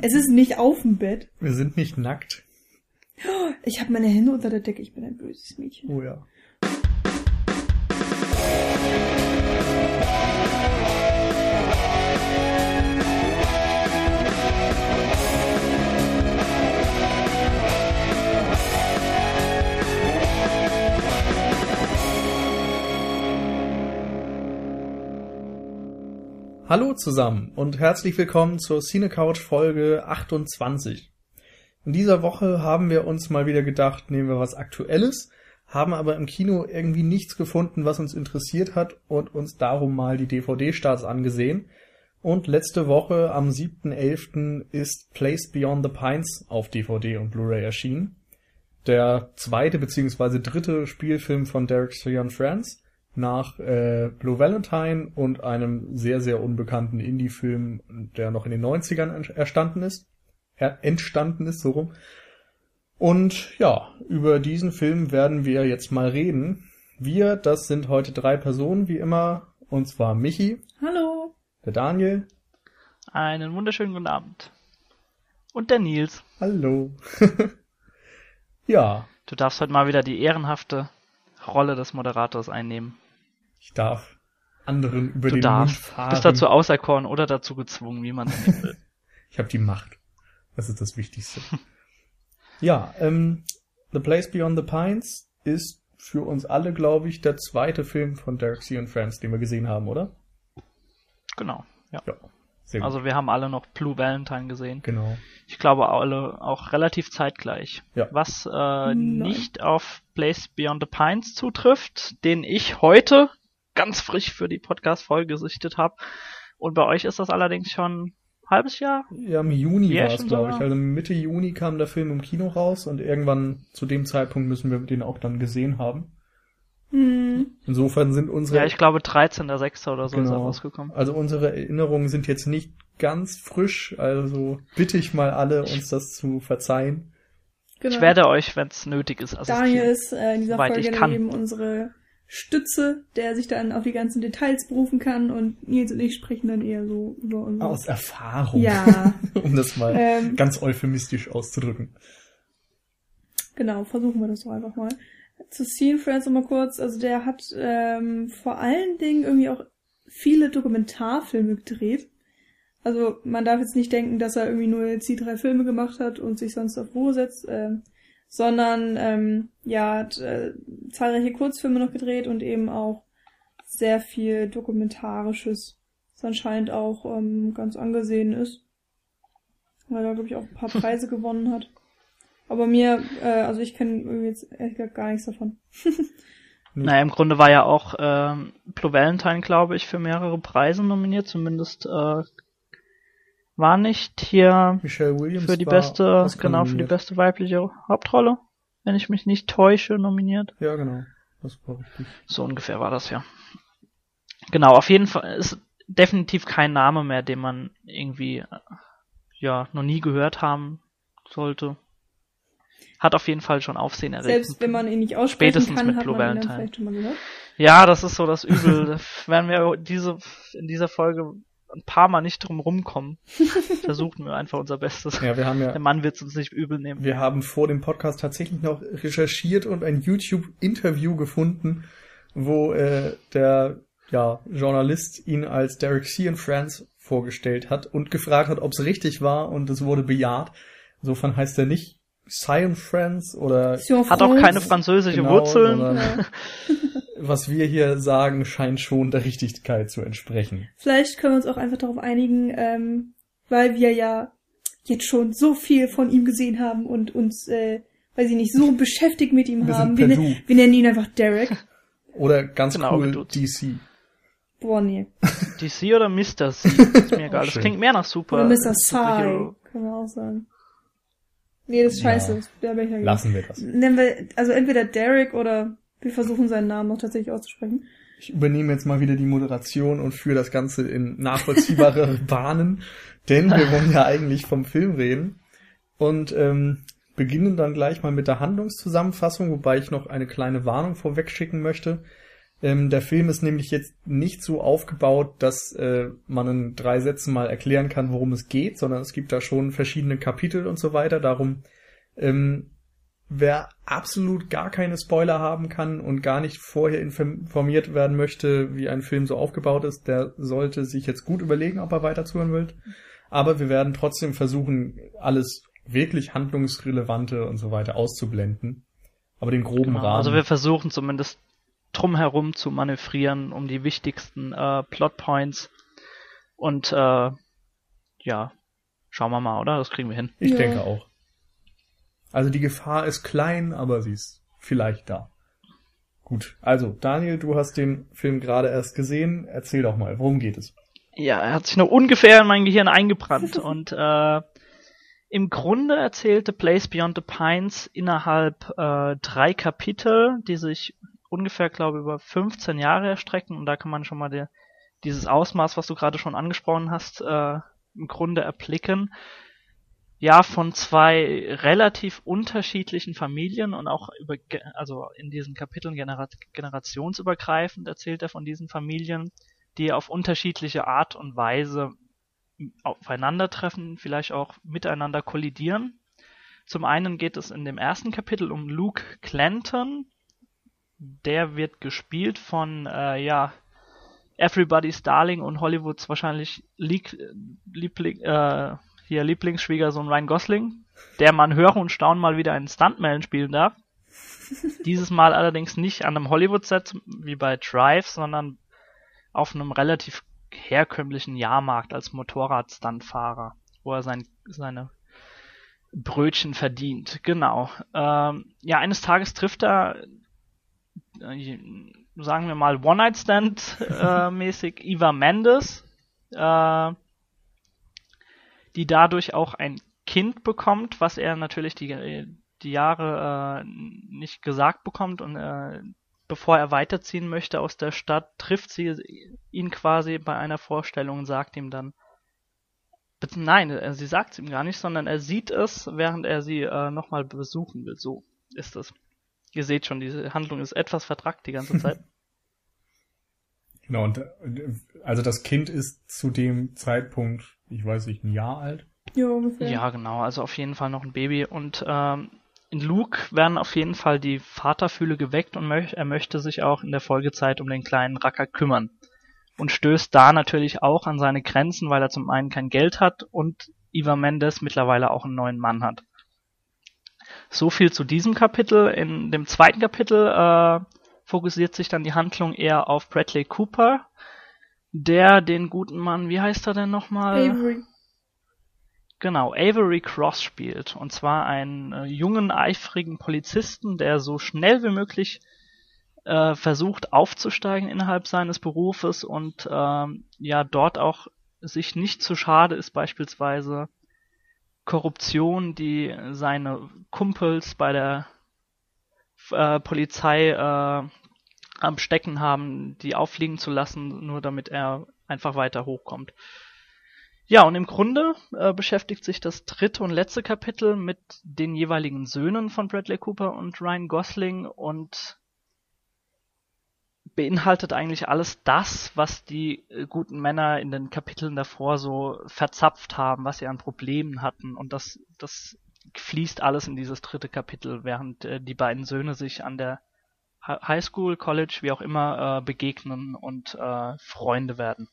Es ist nicht auf dem Bett. Wir sind nicht nackt. Ich habe meine Hände unter der Decke. Ich bin ein böses Mädchen. Oh ja. Hallo zusammen und herzlich willkommen zur Cine Couch Folge 28. In dieser Woche haben wir uns mal wieder gedacht, nehmen wir was Aktuelles, haben aber im Kino irgendwie nichts gefunden, was uns interessiert hat und uns darum mal die DVD-Starts angesehen. Und letzte Woche am 7.11. ist Place Beyond the Pines auf DVD und Blu-ray erschienen. Der zweite bzw. dritte Spielfilm von Derek Cianfrance nach äh, Blue Valentine und einem sehr, sehr unbekannten Indie-Film, der noch in den 90ern erstanden ist, er entstanden ist, so rum. Und ja, über diesen Film werden wir jetzt mal reden. Wir, das sind heute drei Personen, wie immer, und zwar Michi. Hallo. Der Daniel. Einen wunderschönen guten Abend. Und der Nils. Hallo. ja. Du darfst heute mal wieder die ehrenhafte Rolle des Moderators einnehmen. Ich darf anderen über du den darfst. Mund fahren. bist dazu auserkoren oder dazu gezwungen, wie man es will. ich habe die Macht. Das ist das Wichtigste. ja, ähm, The Place Beyond the Pines ist für uns alle, glaube ich, der zweite Film von Derek C. und Friends, den wir gesehen haben, oder? Genau, ja. Ja, sehr gut. Also wir haben alle noch Blue Valentine gesehen. genau. Ich glaube alle auch relativ zeitgleich. Ja. Was äh, Nein. nicht auf Place Beyond the Pines zutrifft, den ich heute ganz frisch für die Podcast-Folge gesichtet habe. Und bei euch ist das allerdings schon ein halbes Jahr? Ja, im Juni Ja, war es, glaube ich. Also Mitte Juni kam der Film im Kino raus und irgendwann zu dem Zeitpunkt müssen wir den auch dann gesehen haben. Hm. Insofern sind unsere Ja, ich glaube 13.06. oder so ist er Genau. rausgekommen. Also unsere Erinnerungen sind jetzt nicht ganz frisch, also bitte ich mal alle, uns das zu verzeihen. Genau. Ich werde euch, wenn es nötig ist, Daniel assistieren. ist äh, in dieser Folge ich kann. eben unsere Stütze, der sich dann auf die ganzen Details berufen kann und Nils und ich sprechen dann eher so über unsere... Aus Erfahrung. Ja. um das mal Ähm. ganz euphemistisch auszudrücken. Genau, versuchen wir das doch einfach mal. Zu Scene Friends nochmal kurz, also der hat ähm, vor allen Dingen irgendwie auch viele Dokumentarfilme gedreht. Also man darf jetzt nicht denken, dass er irgendwie nur jetzt die drei Filme gemacht hat und sich sonst auf Ruhe setzt, ähm, sondern ähm, ja, hat äh, zahlreiche Kurzfilme noch gedreht und eben auch sehr viel Dokumentarisches, das anscheinend auch ähm, ganz angesehen ist. Weil er, glaube ich, auch ein paar Preise gewonnen hat. Aber mir, äh, also ich kenne jetzt ehrlich gesagt gar nichts davon. Naja, im Grunde war ja auch ähm, Blue Valentine, glaube ich, für mehrere Preise nominiert. Zumindest äh, war nicht hier Michelle Williams für die beste, Oscar genau, für die beste weibliche Hauptrolle, wenn ich mich nicht täusche, nominiert. Ja, genau. Das war richtig. So ungefähr war das ja. Genau, auf jeden Fall ist definitiv kein Name mehr, den man irgendwie äh, ja noch nie gehört haben sollte. Hat auf jeden Fall schon Aufsehen erregt. Selbst wenn man ihn nicht aussprechen Spätestens kann, mit hat Blue man ihn dann Valentine. vielleicht schon mal gehört. Ja, das ist so das Übel. werden wir diese in dieser Folge ein paar Mal nicht drum rumkommen. Versuchen wir einfach unser Bestes. Ja, wir haben ja Der Mann wird es uns nicht übel nehmen. Wir haben vor dem Podcast tatsächlich noch recherchiert und ein YouTube-Interview gefunden, wo äh, der ja, Journalist ihn als Derek C. and Friends vorgestellt hat und gefragt hat, ob es richtig war und es wurde bejaht. Insofern heißt er nicht Cyan Friends oder Sion Hat auch keine französische Genau, Wurzeln. was wir hier sagen, scheint schon der Richtigkeit zu entsprechen. Vielleicht können wir uns auch einfach darauf einigen, ähm, weil wir ja jetzt schon so viel von ihm gesehen haben und uns, äh, weiß ich nicht, so beschäftigt mit ihm Wir haben. Wir, ne- wir nennen ihn einfach Derek. Oder ganz Genau, cool. DC. Boah, nee. DC oder Mr. C? Ist mir egal. Das klingt mehr nach Super. Oder Mr. Psy, können wir auch sagen. Nee, das ist Ja. scheiße. Das- Da bin ich ja Lassen wir das. Nennen wir, also entweder Derek oder wir versuchen seinen Namen noch tatsächlich auszusprechen. Ich übernehme jetzt mal wieder die Moderation und führe das Ganze in nachvollziehbare Bahnen, denn wir wollen ja eigentlich vom Film reden und ähm, beginnen dann gleich mal mit der Handlungszusammenfassung, wobei ich noch eine kleine Warnung vorweg schicken möchte. Ähm, der Film ist nämlich jetzt nicht so aufgebaut, dass äh, man in drei Sätzen mal erklären kann, worum es geht, sondern es gibt da schon verschiedene Kapitel und so weiter. Darum, ähm, wer absolut gar keine Spoiler haben kann und gar nicht vorher informiert werden möchte, wie ein Film so aufgebaut ist, der sollte sich jetzt gut überlegen, ob er weiter zuhören will. Aber wir werden trotzdem versuchen, alles wirklich handlungsrelevante und so weiter auszublenden. Aber den groben genau, Rahmen. Also wir versuchen zumindest drumherum zu manövrieren, um die wichtigsten äh, Plotpoints. Und äh, ja, schauen wir mal, oder? Das kriegen wir hin. Ich ja. denke auch. Also die Gefahr ist klein, aber sie ist vielleicht da. Gut, also Daniel, du hast den Film gerade erst gesehen. Erzähl doch mal, worum geht es? Ja, er hat sich noch ungefähr in mein Gehirn eingebrannt und äh, im Grunde erzählte Place Beyond the Pines innerhalb äh, drei Kapitel, die sich ungefähr, glaube ich, über 15 Jahre erstrecken und da kann man schon mal der, dieses Ausmaß, was du gerade schon angesprochen hast, äh, im Grunde erblicken. Ja, von zwei relativ unterschiedlichen Familien und auch über, also in diesen Kapiteln genera generationsübergreifend erzählt er von diesen Familien, die auf unterschiedliche Art und Weise aufeinandertreffen, vielleicht auch miteinander kollidieren. Zum einen geht es in dem ersten Kapitel um Luke Clanton, der wird gespielt von, äh, ja, Everybody's Darling und Hollywoods wahrscheinlich Lieb Liebling, äh, hier Lieblingsschwiegersohn Ryan Gosling, der man hören und staunen mal wieder einen Stuntman spielen darf. Dieses Mal allerdings nicht an einem Hollywood-Set wie bei Drive, sondern auf einem relativ herkömmlichen Jahrmarkt als Motorrad-Stuntfahrer, wo er sein, seine Brötchen verdient. Genau. Ähm, ja, eines Tages trifft er sagen wir mal, One-Night-Stand-mäßig Eva Mendes, äh, die dadurch auch ein Kind bekommt, was er natürlich die, die Jahre äh, nicht gesagt bekommt und äh, bevor er weiterziehen möchte aus der Stadt, trifft sie ihn quasi bei einer Vorstellung und sagt ihm dann, nein, äh, sie sagt es ihm gar nicht, sondern er sieht es, während er sie äh, nochmal besuchen will. So ist es. Ihr seht schon, diese Handlung ist etwas vertrackt die ganze Zeit. genau, und also das Kind ist zu dem Zeitpunkt, ich weiß nicht, ein Jahr alt. Ja, ungefähr. Ja, genau, also auf jeden Fall noch ein Baby. Und ähm, in Luke werden auf jeden Fall die Vaterfühle geweckt und möch er möchte sich auch in der Folgezeit um den kleinen Racker kümmern. Und stößt da natürlich auch an seine Grenzen, weil er zum einen kein Geld hat und Iva Mendes mittlerweile auch einen neuen Mann hat. So viel zu diesem Kapitel. In dem zweiten Kapitel äh, fokussiert sich dann die Handlung eher auf Bradley Cooper, der den guten Mann, wie heißt er denn nochmal? Avery. Genau, Avery Cross spielt. Und zwar einen äh, jungen, eifrigen Polizisten, der so schnell wie möglich äh, versucht aufzusteigen innerhalb seines Berufes und äh, ja dort auch sich nicht zu schade ist, beispielsweise Korruption, die seine Kumpels bei der äh, Polizei äh, am Stecken haben, die auffliegen zu lassen, nur damit er einfach weiter hochkommt. Ja, und im Grunde äh, beschäftigt sich das dritte und letzte Kapitel mit den jeweiligen Söhnen von Bradley Cooper und Ryan Gosling und beinhaltet eigentlich alles das, was die äh, guten Männer in den Kapiteln davor so verzapft haben, was sie an Problemen hatten. Und das, das fließt alles in dieses dritte Kapitel, während äh, die beiden Söhne sich an der High School, College, wie auch immer, äh, begegnen und äh, Freunde werden.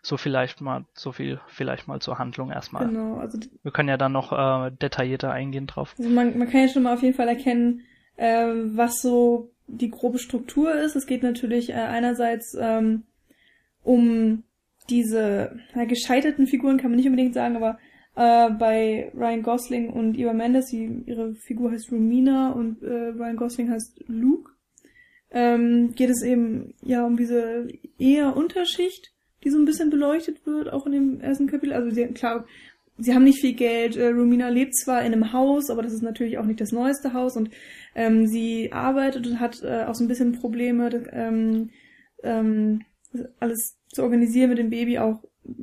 So vielleicht mal, so viel vielleicht mal zur Handlung erstmal. Genau, also wir können ja dann noch äh, detaillierter eingehen drauf. Also man, man kann ja schon mal auf jeden Fall erkennen, äh, was so die grobe Struktur ist. Es geht natürlich äh, einerseits ähm, um diese na, gescheiterten Figuren, kann man nicht unbedingt sagen, aber äh, bei Ryan Gosling und Eva Mendes, die, ihre Figur heißt Romina und äh, Ryan Gosling heißt Luke, ähm, geht es eben ja um diese eher Unterschicht, die so ein bisschen beleuchtet wird, auch in dem ersten Kapitel. Also sie, klar, sie haben nicht viel Geld. Äh, Romina lebt zwar in einem Haus, aber das ist natürlich auch nicht das neueste Haus und ähm, sie arbeitet und hat äh, auch so ein bisschen Probleme, ähm, ähm, alles zu organisieren mit dem Baby, auch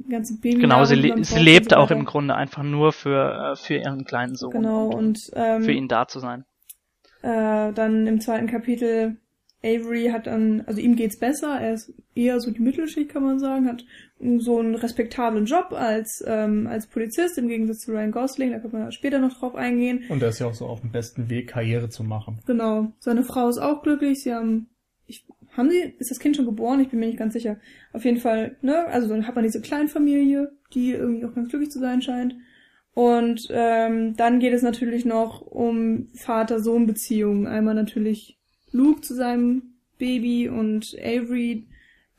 ganze Baby. Genau, sie, le sie lebt auch im Grunde einfach nur für äh, für ihren kleinen Sohn. Genau und, und ähm, für ihn da zu sein. Äh, dann im zweiten Kapitel Avery hat dann, also ihm geht's besser, er ist eher so die Mittelschicht, kann man sagen, hat so einen respektablen Job als, ähm, als Polizist, im Gegensatz zu Ryan Gosling, da kann man später noch drauf eingehen. Und er ist ja auch so auf dem besten Weg, Karriere zu machen. Genau. Seine Frau ist auch glücklich, sie haben, ich, haben sie, ist das Kind schon geboren? Ich bin mir nicht ganz sicher. Auf jeden Fall, ne, also dann hat man diese Kleinfamilie, die irgendwie auch ganz glücklich zu sein scheint. Und ähm, dann geht es natürlich noch um Vater-Sohn-Beziehungen. Einmal natürlich Luke zu seinem Baby und Avery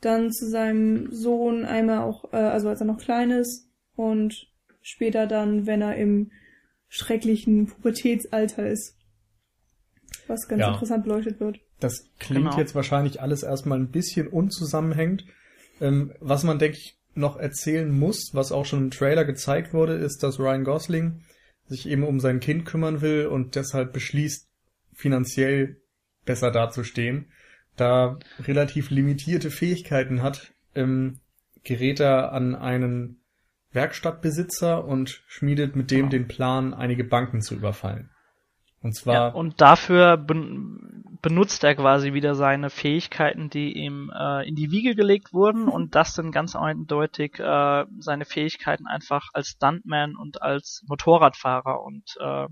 dann zu seinem Sohn, einmal auch, äh, also als er noch klein ist und später dann, wenn er im schrecklichen Pubertätsalter ist. Was ganz Ja. interessant beleuchtet wird. Das klingt Genau. jetzt wahrscheinlich alles erstmal ein bisschen unzusammenhängend. Ähm, was man, denke ich, noch erzählen muss, was auch schon im Trailer gezeigt wurde, ist, dass Ryan Gosling sich eben um sein Kind kümmern will und deshalb beschließt, finanziell besser dazustehen. Da relativ limitierte Fähigkeiten hat, ähm, gerät er an einen Werkstattbesitzer und schmiedet mit dem Genau. den Plan, einige Banken zu überfallen. Und Ja, zwar und dafür ben benutzt er quasi wieder seine Fähigkeiten, die ihm äh, in die Wiege gelegt wurden und das sind ganz eindeutig äh, seine Fähigkeiten einfach als Stuntman und als Motorradfahrer und äh,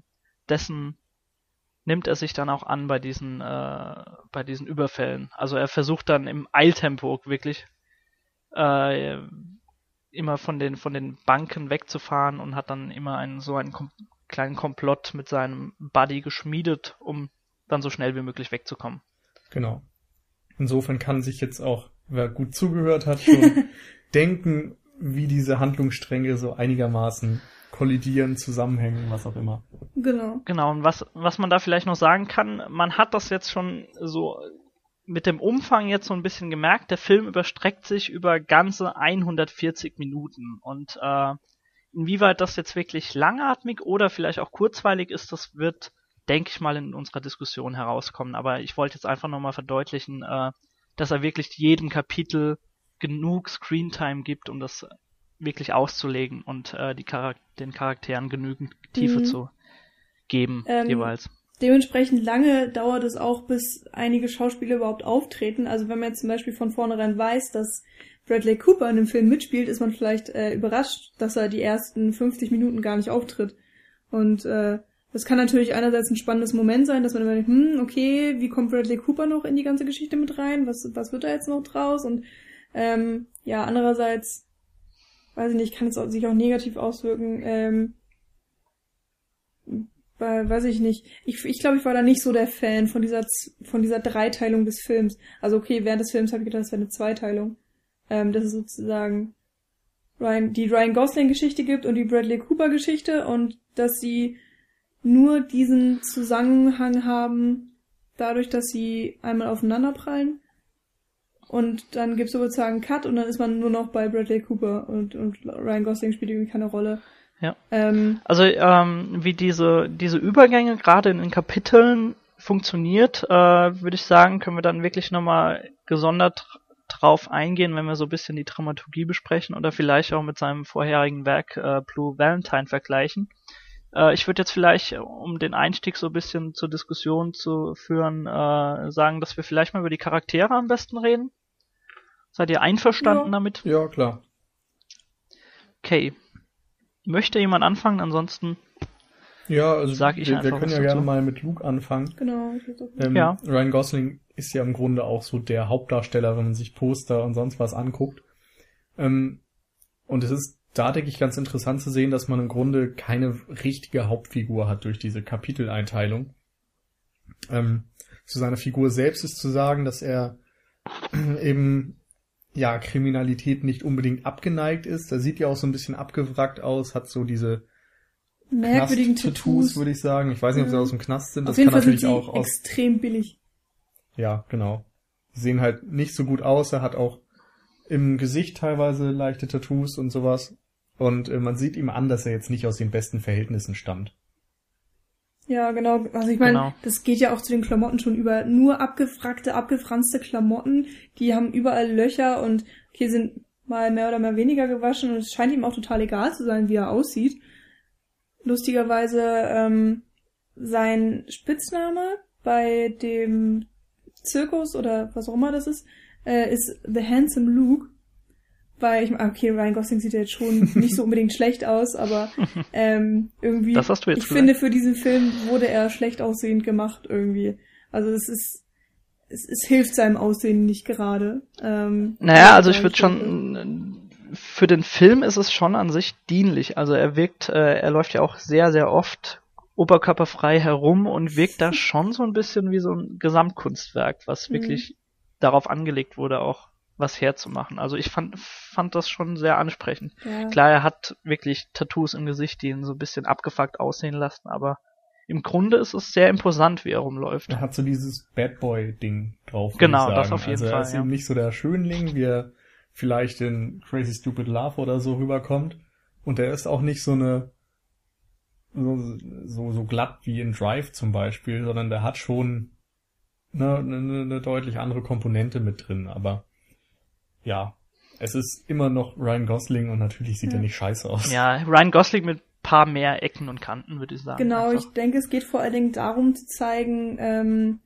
dessen nimmt er sich dann auch an bei diesen äh, bei diesen Überfällen. Also er versucht dann im Eiltempo wirklich äh, immer von den von den Banken wegzufahren und hat dann immer einen so einen kom kleinen Komplott mit seinem Buddy geschmiedet, um dann so schnell wie möglich wegzukommen. Genau. Insofern kann sich jetzt auch, wer gut zugehört hat, schon denken, wie diese Handlungsstränge so einigermaßen kollidieren, zusammenhängen, was auch immer. Genau. Genau, und was, was man da vielleicht noch sagen kann, man hat das jetzt schon so mit dem Umfang jetzt so ein bisschen gemerkt, der Film überstreckt sich über ganze 140 Minuten und äh, inwieweit das jetzt wirklich langatmig oder vielleicht auch kurzweilig ist, das wird, denke ich mal, in unserer Diskussion herauskommen. Aber ich wollte jetzt einfach nochmal verdeutlichen, äh, dass er wirklich jedem Kapitel genug Screentime gibt, um das wirklich auszulegen und äh, Charak den Charakteren genügend Tiefe Mhm. zu geben Ähm, jeweils. Dementsprechend lange dauert es auch, bis einige Schauspieler überhaupt auftreten. Also wenn man jetzt zum Beispiel von vornherein weiß, dass Bradley Cooper in dem Film mitspielt, ist man vielleicht äh, überrascht, dass er die ersten 50 Minuten gar nicht auftritt. Und äh, das kann natürlich einerseits ein spannendes Moment sein, dass man immer denkt, hm, okay, wie kommt Bradley Cooper noch in die ganze Geschichte mit rein? Was, was wird da jetzt noch draus? Und ähm, ja, andererseits, weiß ich nicht, kann es sich auch negativ auswirken. Ähm, weil, weiß ich nicht. Ich, ich glaube, ich war da nicht so der Fan von dieser, von dieser Dreiteilung des Films. Also okay, während des Films habe ich gedacht, es wäre eine Zweiteilung. Ähm, dass es sozusagen Ryan, die Ryan Gosling-Geschichte gibt und die Bradley Cooper-Geschichte und dass sie nur diesen Zusammenhang haben, dadurch, dass sie einmal aufeinanderprallen. Und dann gibt es sozusagen einen Cut und dann ist man nur noch bei Bradley Cooper und, und Ryan Gosling spielt irgendwie keine Rolle. Ja. Ähm, Also ähm, wie diese diese Übergänge gerade in den Kapiteln funktioniert, äh, würde ich sagen, können wir dann wirklich nochmal gesondert drauf eingehen, wenn wir so ein bisschen die Dramaturgie besprechen oder vielleicht auch mit seinem vorherigen Werk äh, Blue Valentine vergleichen. Äh, ich würde jetzt vielleicht, um den Einstieg so ein bisschen zur Diskussion zu führen, äh, sagen, dass wir vielleicht mal über die Charaktere am besten reden. Seid ihr einverstanden Ja. damit? Ja, klar. Okay. Möchte jemand anfangen? Ansonsten Ja, also Sag ich wir, wir einfach können was ja gerne mal mit Luke anfangen. genau. Ähm, Ja. Ryan Gosling ist ja im Grunde auch so der Hauptdarsteller, wenn man sich Poster und sonst was anguckt. Ähm, und es ist da, denke ich, ganz interessant zu sehen, dass man im Grunde keine richtige Hauptfigur hat durch diese Kapiteleinteilung. Ähm, zu seiner Figur selbst ist zu sagen, dass er eben ja Kriminalität nicht unbedingt abgeneigt ist. Er sieht ja auch so ein bisschen abgewrackt aus, hat so diese merkwürdigen Knast-Tattoos, Tattoos. würde ich sagen. Ich weiß nicht, ob sie Ja. aus dem Knast sind. Das Auf jeden kann Fall sind natürlich sie auch aus extrem billig. ja, genau. Die sehen halt nicht so gut aus. Er hat auch im Gesicht teilweise leichte Tattoos und sowas. Und äh, man sieht ihm an, dass er jetzt nicht aus den besten Verhältnissen stammt. Ja, genau. Also ich meine, Genau. das geht ja auch zu den Klamotten schon über. Nur abgefragte, abgefranste Klamotten, die haben überall Löcher und okay, sind mal mehr oder mehr weniger gewaschen und es scheint ihm auch total egal zu sein, wie er aussieht. Lustigerweise ähm, sein Spitzname bei dem Zirkus oder was auch immer das ist, äh, ist The Handsome Luke. Weil ich okay, Ryan Gosling sieht ja jetzt schon nicht so unbedingt schlecht aus, aber ähm, irgendwie. Ich gesagt. finde, für diesen Film wurde er schlecht aussehend gemacht irgendwie. Also es ist, es, es hilft seinem Aussehen nicht gerade. Ähm, Naja, also ich würde schon, für den Film ist es schon an sich dienlich. Also er wirkt, äh, er läuft ja auch sehr, sehr oft oberkörperfrei herum und wirkt da schon so ein bisschen wie so ein Gesamtkunstwerk, was Mhm. wirklich darauf angelegt wurde, auch was herzumachen. Also ich fand, fand das schon sehr ansprechend. Ja. Klar, er hat wirklich Tattoos im Gesicht, die ihn so ein bisschen abgefuckt aussehen lassen, aber im Grunde ist es sehr imposant, wie er rumläuft. Er hat so dieses Bad Boy-Ding drauf. Genau, ich das sagen. auf jeden also er Fall, ist ja. eben nicht so der Schönling, wie er vielleicht in Crazy Stupid Love oder so rüberkommt. Und er ist auch nicht so eine so, so, so glatt wie in Drive zum Beispiel, sondern der hat schon eine, eine, eine deutlich andere Komponente mit drin. Aber ja, es ist immer noch Ryan Gosling und natürlich sieht Ja. er nicht scheiße aus. Ja, Ryan Gosling mit paar mehr Ecken und Kanten, würde ich sagen. Genau, einfach. ich denke, es geht vor allen Dingen darum zu zeigen, ähm,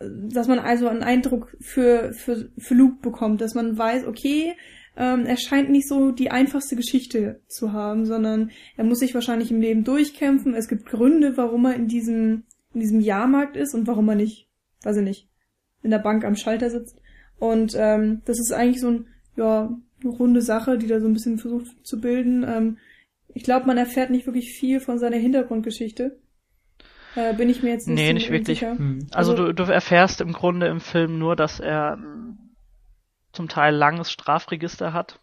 dass man also einen Eindruck für, für, für Luke bekommt, dass man weiß, okay, ähm, er scheint nicht so die einfachste Geschichte zu haben, sondern er muss sich wahrscheinlich im Leben durchkämpfen. Es gibt Gründe, warum er in diesem, in diesem Jahrmarkt ist und warum er nicht, weiß ich nicht, in der Bank am Schalter sitzt. Und ähm, das ist eigentlich so ein, ja, eine runde Sache, die da so ein bisschen versucht zu bilden. Ähm, ich glaube, man erfährt nicht wirklich viel von seiner Hintergrundgeschichte. Äh, bin ich mir jetzt nicht, Nee, so nicht wirklich. Hm. Also, Also- du, du erfährst im Grunde im Film nur, dass er ähm, zum Teil langes Strafregister hat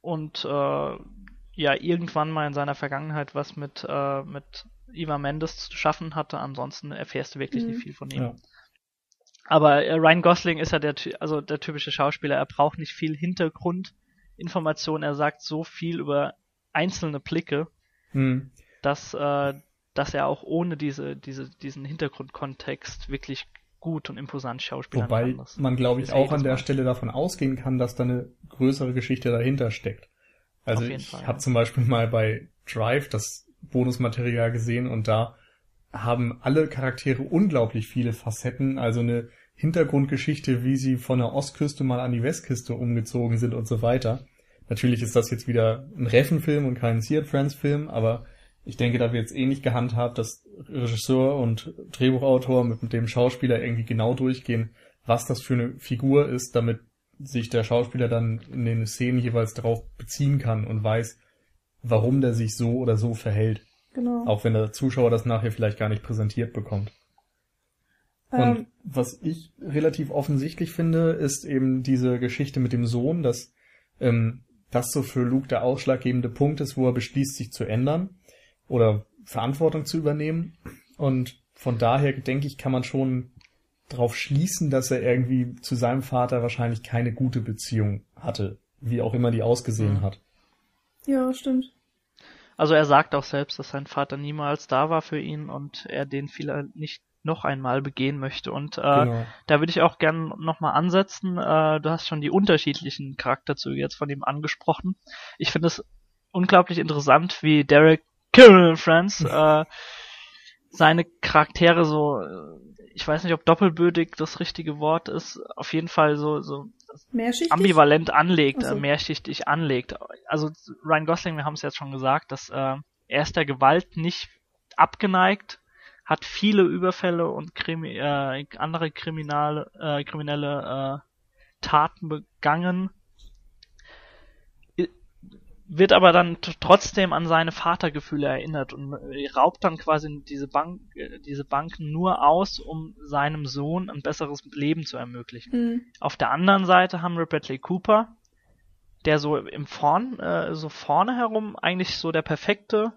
und äh, ja irgendwann mal in seiner Vergangenheit was mit äh, mit Eva Mendes zu schaffen hatte. Ansonsten erfährst du wirklich Mhm. nicht viel von ihm. Ja. Aber äh, Ryan Gosling ist ja der also der typische Schauspieler. Er braucht nicht viel Hintergrundinformation. Er sagt so viel über einzelne Blicke, Hm. dass, äh, dass er auch ohne diese, diese, diesen Hintergrundkontext wirklich gut und imposant schauspielern Wobei kann. Das man, glaube ich, ja auch an der Mal. Stelle davon ausgehen kann, dass da eine größere Geschichte dahinter steckt. Also ich habe ja. zum Beispiel mal bei Drive das Bonusmaterial gesehen und da haben alle Charaktere unglaublich viele Facetten, also eine Hintergrundgeschichte, wie sie von der Ostküste mal an die Westküste umgezogen sind und so weiter. Natürlich ist das jetzt wieder ein Reffen-Film und kein See It Friends-Film, aber ich denke, da wird es ähnlich gehandhabt, dass Regisseur und Drehbuchautor mit dem Schauspieler irgendwie genau durchgehen, was das für eine Figur ist, damit sich der Schauspieler dann in den Szenen jeweils darauf beziehen kann und weiß, warum der sich so oder so verhält. Genau. Auch wenn der Zuschauer das nachher vielleicht gar nicht präsentiert bekommt. Und Ähm, was ich relativ offensichtlich finde, ist eben diese Geschichte mit dem Sohn, dass ähm, das so für Luke der ausschlaggebende Punkt ist, wo er beschließt, sich zu ändern oder Verantwortung zu übernehmen. Und von daher, denke ich, kann man schon darauf schließen, dass er irgendwie zu seinem Vater wahrscheinlich keine gute Beziehung hatte, wie auch immer die ausgesehen Mhm. hat. ja, stimmt. Also er sagt auch selbst, dass sein Vater niemals da war für ihn und er den vielleicht nicht noch einmal begehen möchte. Und äh, Genau. da würde ich auch gern nochmal ansetzen. Äh, du hast schon die unterschiedlichen Charakterzüge jetzt von ihm angesprochen. Ich finde es unglaublich interessant, wie Derek Kirill Friends äh, seine Charaktere so, äh, ich weiß nicht, ob doppelbödig das richtige Wort ist, auf jeden Fall so, so? Ambivalent anlegt, so. äh, mehrschichtig anlegt. Also Ryan Gosling, wir haben es jetzt schon gesagt, dass äh, er ist der Gewalt nicht abgeneigt, hat viele Überfälle und Krimi äh, andere kriminale, äh, kriminelle äh, Taten begangen, wird aber dann trotzdem an seine Vatergefühle erinnert und äh, raubt dann quasi diese Bank, äh, diese Bank nur aus, um seinem Sohn ein besseres Leben zu ermöglichen. Hm. Auf der anderen Seite haben wir Bradley Cooper, der so im Vorn, äh, so vorne herum eigentlich so der perfekte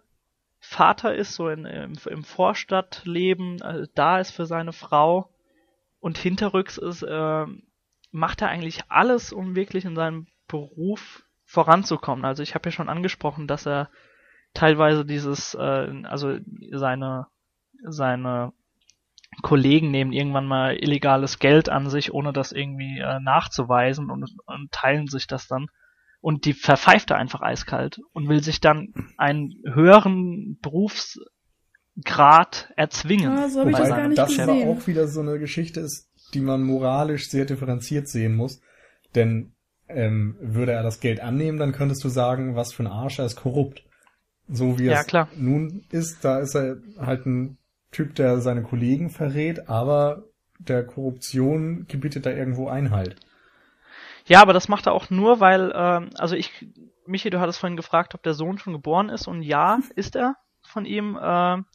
Vater ist, so in, im, im Vorstadtleben, äh, da ist für seine Frau und hinterrücks ist, äh, macht er eigentlich alles, um wirklich in seinem Beruf voranzukommen. Also ich habe ja schon angesprochen, dass er teilweise dieses, äh, also seine seine Kollegen nehmen irgendwann mal illegales Geld an sich, ohne das irgendwie äh, nachzuweisen und, und teilen sich das dann. Und die verpfeift er einfach eiskalt und will sich dann einen höheren Berufsweg Grad erzwingen. So hab ich Wobei das gar nicht das gesehen. aber auch wieder so eine Geschichte ist, die man moralisch sehr differenziert sehen muss. Denn ähm, würde er das Geld annehmen, dann könntest du sagen, was für ein Arsch, er ist korrupt. So wie Ja, es klar. nun ist, da ist er halt ein Typ, der seine Kollegen verrät, aber der Korruption gebietet da irgendwo Einhalt. Ja, aber das macht er auch nur, weil, ähm, also ich, Michi, du hattest vorhin gefragt, ob der Sohn schon geboren ist und ja, ist er von ihm. ähm,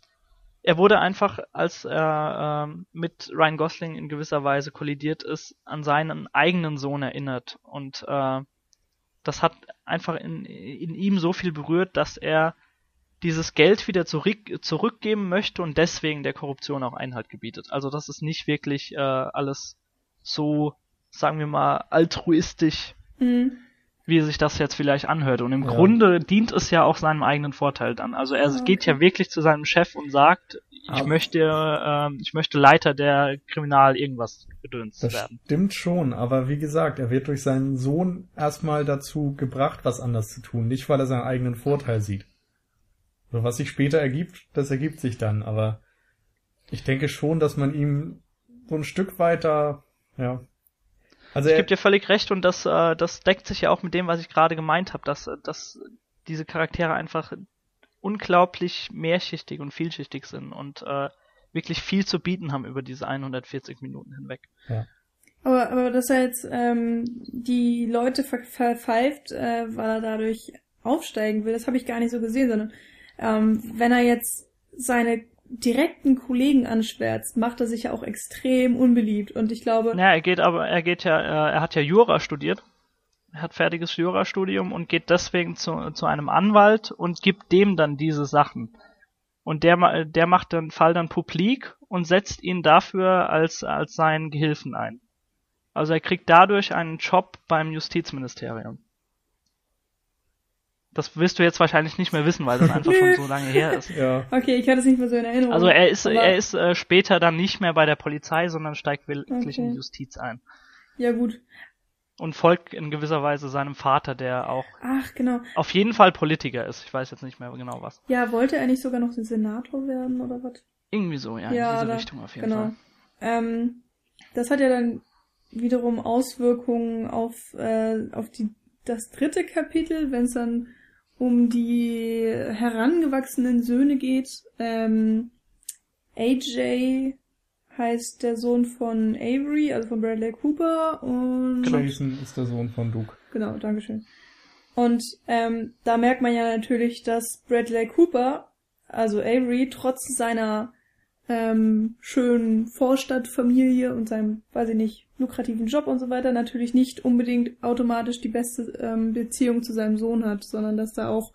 er wurde einfach, als er ähm, mit Ryan Gosling in gewisser Weise kollidiert ist, an seinen eigenen Sohn erinnert und äh, das hat einfach in, in ihm so viel berührt, dass er dieses Geld wieder zurück, zurückgeben möchte und deswegen der Korruption auch Einhalt gebietet. Also das ist nicht wirklich äh, alles so, sagen wir mal, altruistisch, Mhm. Wie sich das jetzt vielleicht anhört. Und im Ja. Grunde dient es ja auch seinem eigenen Vorteil dann. Also er Ah, geht ja okay. wirklich zu seinem Chef und sagt, ich Aber- möchte, ähm, ich möchte Leiter der Kriminal irgendwas gedöns Das werden. stimmt schon, aber wie gesagt, er wird durch seinen Sohn erstmal dazu gebracht, was anders zu tun, nicht weil er seinen eigenen Vorteil sieht. So, was sich später ergibt, das ergibt sich dann, aber ich denke schon, dass man ihm so ein Stück weiter, ja. Also Ich gebe dir völlig recht und das, äh, das deckt sich ja auch mit dem, was ich gerade gemeint habe, dass, dass diese Charaktere einfach unglaublich mehrschichtig und vielschichtig sind und äh, wirklich viel zu bieten haben über diese 140 Minuten hinweg. Aber, aber dass er jetzt ähm, die Leute ver verpfeift, äh, weil er dadurch aufsteigen will, das habe ich gar nicht so gesehen, sondern ähm, wenn er jetzt seine direkten Kollegen anschwärzt, macht er sich ja auch extrem unbeliebt. Und ich glaube, Ja, er geht aber, er geht ja, äh, er hat ja Jura studiert. Er hat fertiges Jurastudium und geht deswegen zu, zu einem Anwalt und gibt dem dann diese Sachen. Und der, der macht den Fall dann publik und setzt ihn dafür als, als seinen Gehilfen ein. Also er kriegt dadurch einen Job beim Justizministerium. Das wirst du jetzt wahrscheinlich nicht mehr wissen, weil das einfach schon so lange her ist. ja, okay, ich hatte es nicht mehr so in Erinnerung. Also er ist, er ist äh, später dann nicht mehr bei der Polizei, sondern steigt wirklich in Okay. die Justiz ein. Ja, gut. und folgt in gewisser Weise seinem Vater, der auch Ach, genau. auf jeden Fall Politiker ist. Ich weiß jetzt nicht mehr genau was. Ja, wollte er nicht sogar noch den Senator werden oder was? Irgendwie so, ja, in Ja, diese da- Richtung auf jeden genau. Fall. Ähm, das hat ja dann wiederum Auswirkungen auf, äh, auf die, das dritte Kapitel, wenn es dann um die herangewachsenen Söhne geht. Ähm, AJ heißt der Sohn von Avery, also von Bradley Cooper und Jason ist der Sohn von Duke. Genau, Dankeschön. Und ähm, da merkt man ja natürlich, dass Bradley Cooper, also Avery, trotz seiner ähm, schönen Vorstadtfamilie und seinem, weiß ich nicht, lukrativen Job und so weiter, natürlich nicht unbedingt automatisch die beste ähm, Beziehung zu seinem Sohn hat, sondern dass da auch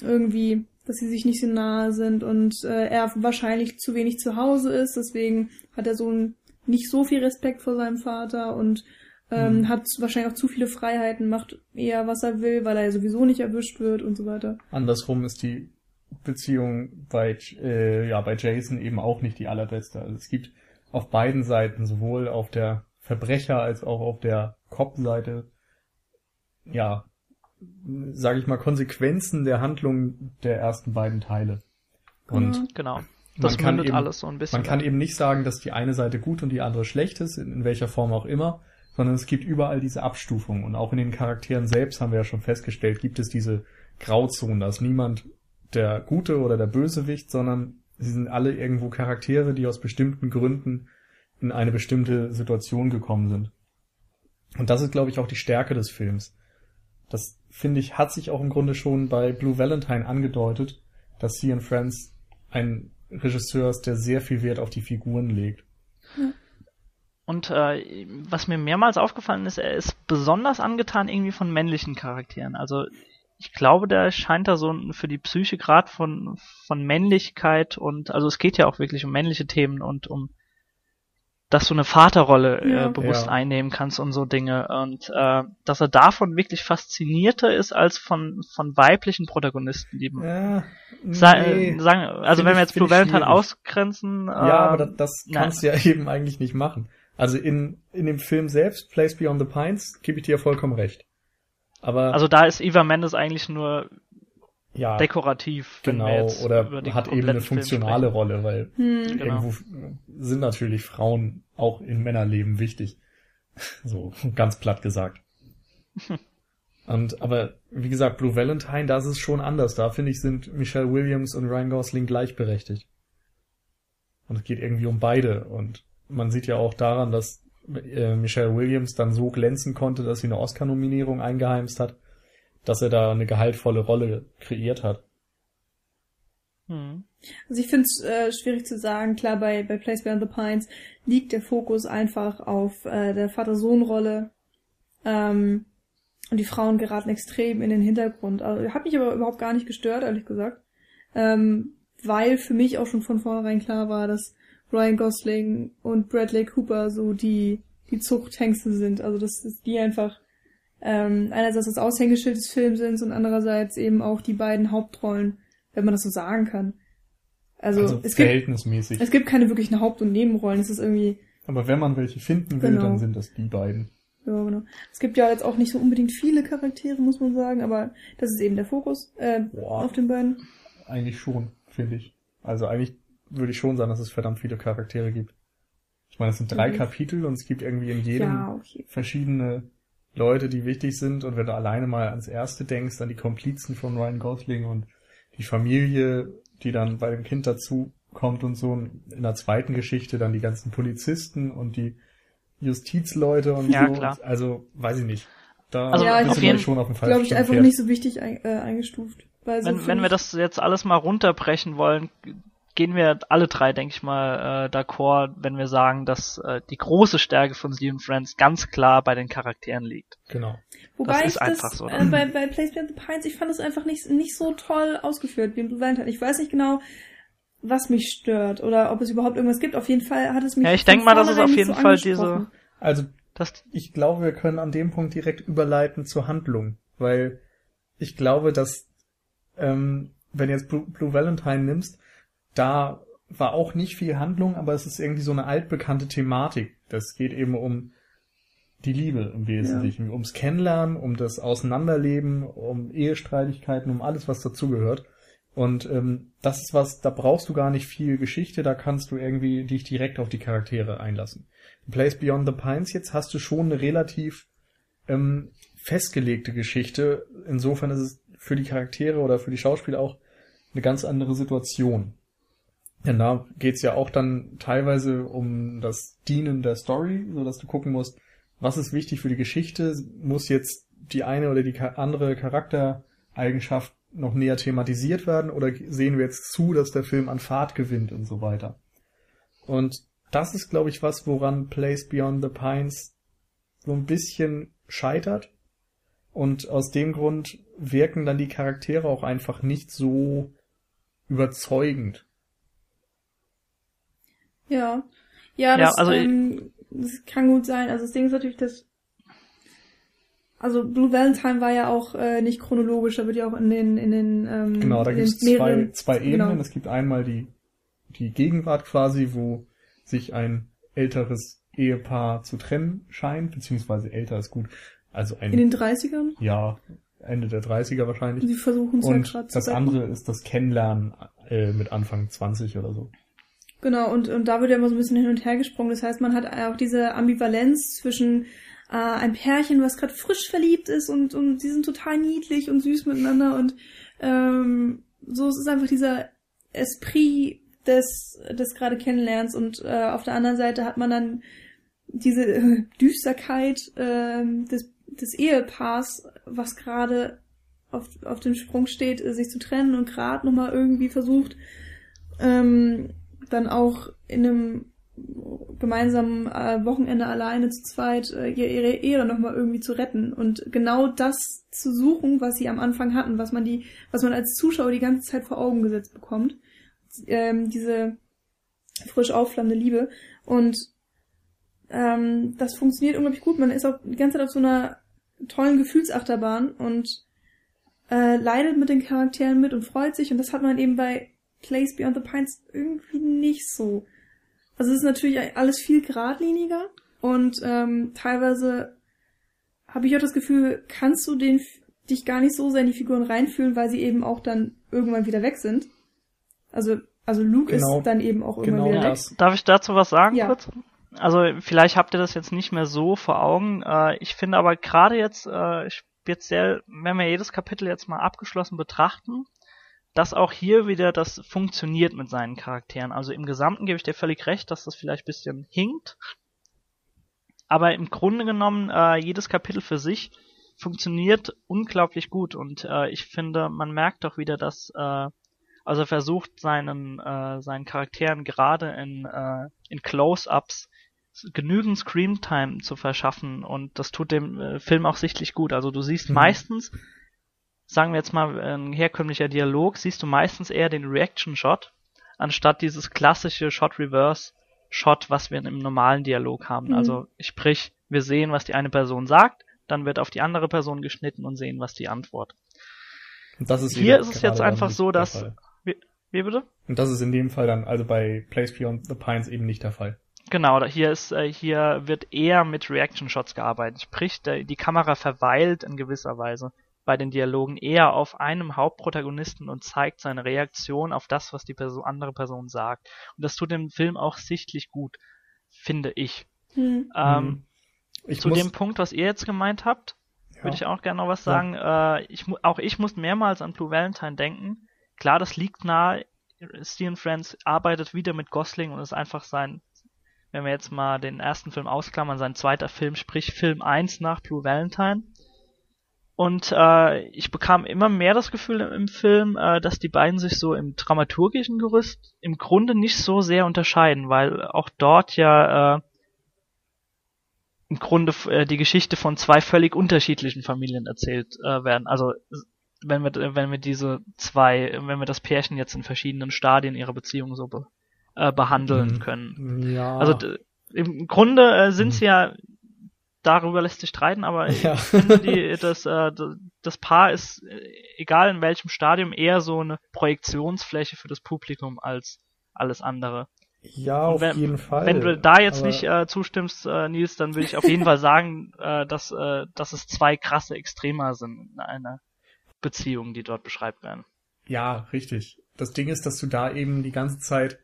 irgendwie, dass sie sich nicht so nahe sind und äh, er wahrscheinlich zu wenig zu Hause ist, deswegen hat der Sohn nicht so viel Respekt vor seinem Vater und ähm, Mhm. hat wahrscheinlich auch zu viele Freiheiten, macht eher was er will, weil er sowieso nicht erwischt wird und so weiter. Andersrum ist die Beziehung bei, äh, ja, bei Jason eben auch nicht die allerbeste. Also es gibt auf beiden Seiten, sowohl auf der Verbrecher als auch auf der Cop-Seite, ja, sage ich mal, Konsequenzen der Handlung der ersten beiden Teile. Und Ja. Genau. man Das kann mündet eben, alles so ein bisschen. man kann eben nicht sagen, dass die eine Seite gut und die andere schlecht ist, in, in welcher Form auch immer, sondern es gibt überall diese Abstufung. Und auch in den Charakteren selbst haben wir ja schon festgestellt, gibt es diese Grauzonen. Da ist niemand der Gute oder der Bösewicht, sondern sie sind alle irgendwo Charaktere, die aus bestimmten Gründen in eine bestimmte Situation gekommen sind. Und das ist, glaube ich, auch die Stärke des Films. Das, finde ich, hat sich auch im Grunde schon bei Blue Valentine angedeutet, dass Cian Friends ein Regisseur ist, der sehr viel Wert auf die Figuren legt. Und äh, was mir mehrmals aufgefallen ist, er ist besonders angetan irgendwie von männlichen Charakteren. Also ich glaube, der scheint da so ein- für die Psyche grad von, von Männlichkeit und also es geht ja auch wirklich um männliche Themen und um dass du eine Vaterrolle Ja. äh, bewusst Ja. einnehmen kannst und so Dinge und äh, dass er davon wirklich faszinierter ist als von von weiblichen Protagonisten, die Ja, sa nee. äh, sagen, also Find wenn wir jetzt Blue Valentine ausgrenzen, Ja, äh, aber das, das nein. kannst du ja eben eigentlich nicht machen. Also in, in dem Film selbst, Place Beyond the Pines, gebe ich dir ja vollkommen recht. Aber Also da ist Eva Mendes eigentlich nur ja, dekorativ. Genau, oder hat eben eine funktionale Rolle, weil hm. Genau. irgendwo sind natürlich Frauen auch in Männerleben wichtig. So, ganz platt gesagt. Und, aber, wie gesagt, Blue Valentine, da ist es schon anders. Da, finde ich, sind Michelle Williams und Ryan Gosling gleichberechtigt. Und es geht irgendwie um beide. Und man sieht ja auch daran, dass äh, Michelle Williams dann so glänzen konnte, dass sie eine Oscar-Nominierung eingeheimst hat dass er da eine gehaltvolle Rolle kreiert hat. Hm. Also ich finde es äh, schwierig zu sagen. Klar, bei, bei Place Beyond the Pines liegt der Fokus einfach auf äh, der Vater-Sohn-Rolle. Ähm, und die Frauen geraten extrem in den Hintergrund. Also, hat mich aber überhaupt gar nicht gestört, ehrlich gesagt. Ähm, weil für mich auch schon von vornherein klar war, dass Ryan Gosling und Bradley Cooper so die, die Zuchthengste sind. Also dass, dass die einfach ähm, einerseits das Aushängeschild des Films sind und andererseits eben auch die beiden Hauptrollen, wenn man das so sagen kann. Also, also es verhältnismäßig. Gibt, es gibt keine wirklichen Haupt- und Nebenrollen. Es ist irgendwie. Aber wenn man welche finden will, genau. dann sind das die beiden. Ja, genau. Es gibt ja jetzt auch nicht so unbedingt viele Charaktere, muss man sagen, aber das ist eben der Fokus äh, Boah. auf den beiden. Eigentlich schon, finde ich. Also eigentlich würde ich schon sagen, dass es verdammt viele Charaktere gibt. Ich meine, es sind drei mhm. Kapitel und es gibt irgendwie in jedem ja, okay. verschiedene Leute, die wichtig sind. Und wenn du alleine mal ans erste denkst, an die Komplizen von Ryan Gosling und die Familie, die dann bei dem Kind dazu kommt und so. In der zweiten Geschichte dann die ganzen Polizisten und die Justizleute und ja, so. Klar. Also, weiß ich nicht. Da also, ja, bist du schon auf dem Fall. Glaube ich einfach nicht so wichtig ein, äh, eingestuft. Weil wenn, wenn wir das jetzt alles mal runterbrechen wollen, gehen wir alle drei, denke ich mal, äh, d'accord, wenn wir sagen, dass äh, die große Stärke von und Friends ganz klar bei den Charakteren liegt. Genau. Wobei das ist ich einfach das, so. Äh, bei, bei Place Beyond the Pines, ich fand es einfach nicht, nicht so toll ausgeführt wie in Blue Valentine. Ich weiß nicht genau, was mich stört oder ob es überhaupt irgendwas gibt. Auf jeden Fall hat es mich. Ja, ich denke mal, das ist auf jeden so Fall diese. Also, das, ich glaube, wir können an dem Punkt direkt überleiten zur Handlung, weil ich glaube, dass ähm, wenn jetzt Blue, Blue Valentine nimmst, da war auch nicht viel Handlung, aber es ist irgendwie so eine altbekannte Thematik. Das geht eben um die Liebe im Wesentlichen, ja. ums Kennenlernen, um das Auseinanderleben, um Ehestreitigkeiten, um alles, was dazugehört. Und ähm, das ist was, da brauchst du gar nicht viel Geschichte, da kannst du irgendwie dich direkt auf die Charaktere einlassen. In Place Beyond the Pines jetzt hast du schon eine relativ ähm, festgelegte Geschichte. Insofern ist es für die Charaktere oder für die Schauspieler auch eine ganz andere Situation. Denn da geht's ja auch dann teilweise um das Dienen der Story, so dass du gucken musst, was ist wichtig für die Geschichte, muss jetzt die eine oder die andere Charaktereigenschaft noch näher thematisiert werden oder sehen wir jetzt zu, dass der Film an Fahrt gewinnt und so weiter. Und das ist, glaube ich, was, woran Place Beyond the Pines so ein bisschen scheitert. Und aus dem Grund wirken dann die Charaktere auch einfach nicht so überzeugend. Ja. Ja, das, ja, also ähm, das kann gut sein. Also das Ding ist natürlich, dass also Blue Valentine war ja auch äh, nicht chronologisch, da wird ja auch in den in den ähm, genau, da gibt es zwei, zwei Ebenen. Genau. Es gibt einmal die die Gegenwart quasi, wo sich ein älteres Ehepaar zu trennen scheint, beziehungsweise älter ist gut. Also ein in den 30ern? Ja, Ende der 30er wahrscheinlich. Sie versuchen es ja gerade zu Das andere ist das Kennenlernen äh, mit Anfang 20 oder so. Genau, und, und da wird ja immer so ein bisschen hin und her gesprungen. Das heißt, man hat auch diese Ambivalenz zwischen äh, ein Pärchen, was gerade frisch verliebt ist und, und sie sind total niedlich und süß miteinander und ähm, so es ist einfach dieser Esprit des, des gerade Kennenlernens und äh, auf der anderen Seite hat man dann diese äh, Düsterkeit äh, des, des Ehepaars, was gerade auf, auf dem Sprung steht, äh, sich zu trennen und gerade nochmal irgendwie versucht, ähm, dann auch in einem gemeinsamen äh, Wochenende alleine zu zweit äh, ihre Ehre nochmal irgendwie zu retten und genau das zu suchen, was sie am Anfang hatten, was man die, was man als Zuschauer die ganze Zeit vor Augen gesetzt bekommt. Ähm, diese frisch aufflammende Liebe. Und ähm, das funktioniert unglaublich gut. Man ist auch die ganze Zeit auf so einer tollen Gefühlsachterbahn und äh, leidet mit den Charakteren mit und freut sich. Und das hat man eben bei Place Beyond the Pines irgendwie nicht so. Also es ist natürlich alles viel geradliniger und ähm, teilweise habe ich auch das Gefühl, kannst du den dich gar nicht so sehr in die Figuren reinfühlen, weil sie eben auch dann irgendwann wieder weg sind. Also, also Luke Genau. ist dann eben auch irgendwann Genau wieder weg. das. Darf ich dazu was sagen Ja. kurz? Also vielleicht habt ihr das jetzt nicht mehr so vor Augen. Äh, ich finde aber gerade jetzt äh, speziell, wenn wir jedes Kapitel jetzt mal abgeschlossen betrachten, dass auch hier wieder das funktioniert mit seinen Charakteren. Also im Gesamten gebe ich dir völlig recht, dass das vielleicht ein bisschen hinkt. Aber im Grunde genommen, äh, jedes Kapitel für sich funktioniert unglaublich gut. Und äh, ich finde, man merkt doch wieder, dass äh, also er versucht seinen äh, seinen Charakteren gerade in äh, in Close-ups genügend Screamtime zu verschaffen und das tut dem äh, Film auch sichtlich gut. Also du siehst Mhm. meistens, sagen wir jetzt mal ein herkömmlicher Dialog, siehst du meistens eher den Reaction-Shot anstatt dieses klassische Shot-Reverse-Shot, was wir im normalen Dialog haben. Mhm. Also sprich, wir sehen, was die eine Person sagt, dann wird auf die andere Person geschnitten und sehen, was die Antwort. Und das ist Hier ist es jetzt einfach so, dass Fall. wie bitte? Und das ist in dem Fall dann, also bei Place Beyond the Pines eben nicht der Fall. Genau, hier ist äh, hier wird eher mit Reaction Shots gearbeitet. Sprich, die Kamera verweilt in gewisser Weise bei den Dialogen eher auf einem Hauptprotagonisten und zeigt seine Reaktion auf das, was die Person, andere Person sagt. Und das tut dem Film auch sichtlich gut, finde ich. Hm. Ähm, Mhm. Ich zu muss, dem Punkt, was ihr jetzt gemeint habt, ja. würde ich auch gerne noch was Ja. sagen. Äh, ich, mu- auch ich muss mehrmals an Blue Valentine denken. Klar, das liegt nahe. Steven Friends arbeitet wieder mit Gosling und ist einfach sein, wenn wir jetzt mal den ersten Film ausklammern, sein zweiter Film, sprich Film 1 nach Blue Valentine. Und äh, ich bekam immer mehr das Gefühl im, im Film, äh, dass die beiden sich so im dramaturgischen Gerüst im Grunde nicht so sehr unterscheiden, weil auch dort ja äh, im Grunde äh, die Geschichte von zwei völlig unterschiedlichen Familien erzählt äh, werden. Also wenn wir wenn wir diese zwei, wenn wir das Pärchen jetzt in verschiedenen Stadien ihrer Beziehung so be, äh, behandeln Mhm. können. Ja. Also im Grunde äh, sind Mhm. sie ja darüber lässt sich streiten, aber ich Ja. finde die das äh, das Paar ist äh, egal in welchem Stadium eher so eine Projektionsfläche für das Publikum als alles andere. ja, Und auf wenn- jeden Fall. Wenn du da jetzt aber- nicht äh, zustimmst, äh, Nils, dann will ich auf jeden Fall sagen, äh, dass, äh, dass es zwei krasse Extremer sind in einer Beziehung, die dort beschreibt werden. Ja, richtig. Das Ding ist, dass du da eben die ganze Zeit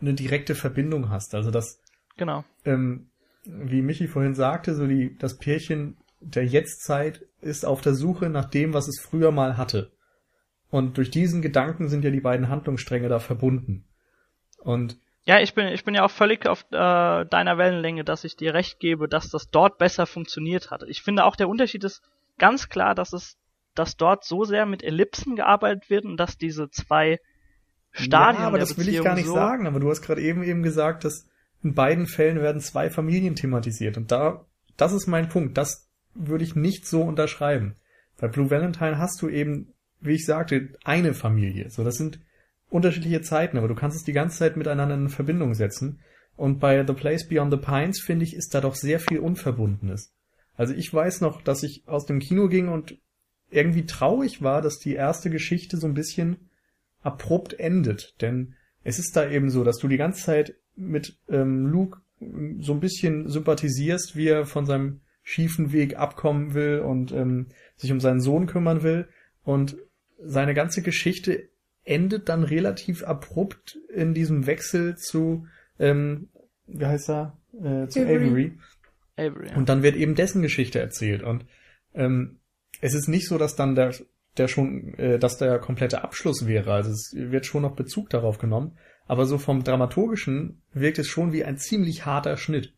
eine direkte Verbindung hast. Also das, Genau. ähm, wie Michi vorhin sagte, so die, das Pärchen der Jetztzeit ist auf der Suche nach dem, was es früher mal hatte. Und durch diesen Gedanken sind ja die beiden Handlungsstränge da verbunden. Und Ja, ich bin, ich bin ja auch völlig auf äh, deiner Wellenlänge, dass ich dir recht gebe, dass das dort besser funktioniert hat. Ich finde auch der Unterschied ist ganz klar, dass es, dass dort so sehr mit Ellipsen gearbeitet wird und dass diese zwei Stadien ja, aber das will ich gar nicht so, sagen. Aber du hast gerade eben eben gesagt, dass in beiden Fällen werden zwei Familien thematisiert. Und da, das ist mein Punkt. Das würde ich nicht so unterschreiben. Bei Blue Valentine hast du eben, wie ich sagte, eine Familie. So, das sind unterschiedliche Zeiten, aber du kannst es die ganze Zeit miteinander in Verbindung setzen. Und bei The Place Beyond the Pines, finde ich, ist da doch sehr viel Unverbundenes. Also ich weiß noch, dass ich aus dem Kino ging und irgendwie traurig war, dass die erste Geschichte so ein bisschen abrupt endet. Denn es ist da eben so, dass du die ganze Zeit mit ähm, Luke ähm, so ein bisschen sympathisierst, wie er von seinem schiefen Weg abkommen will und ähm, sich um seinen Sohn kümmern will. Und seine ganze Geschichte endet dann relativ abrupt in diesem Wechsel zu, ähm, wie heißt er, äh, zu Avery. Avery. Avery, ja. Und dann wird eben dessen Geschichte erzählt. Und ähm, es ist nicht so, dass dann der, der schon, äh, dass der komplette Abschluss wäre. Also es wird schon noch Bezug darauf genommen. Aber so vom Dramaturgischen wirkt es schon wie ein ziemlich harter Schnitt.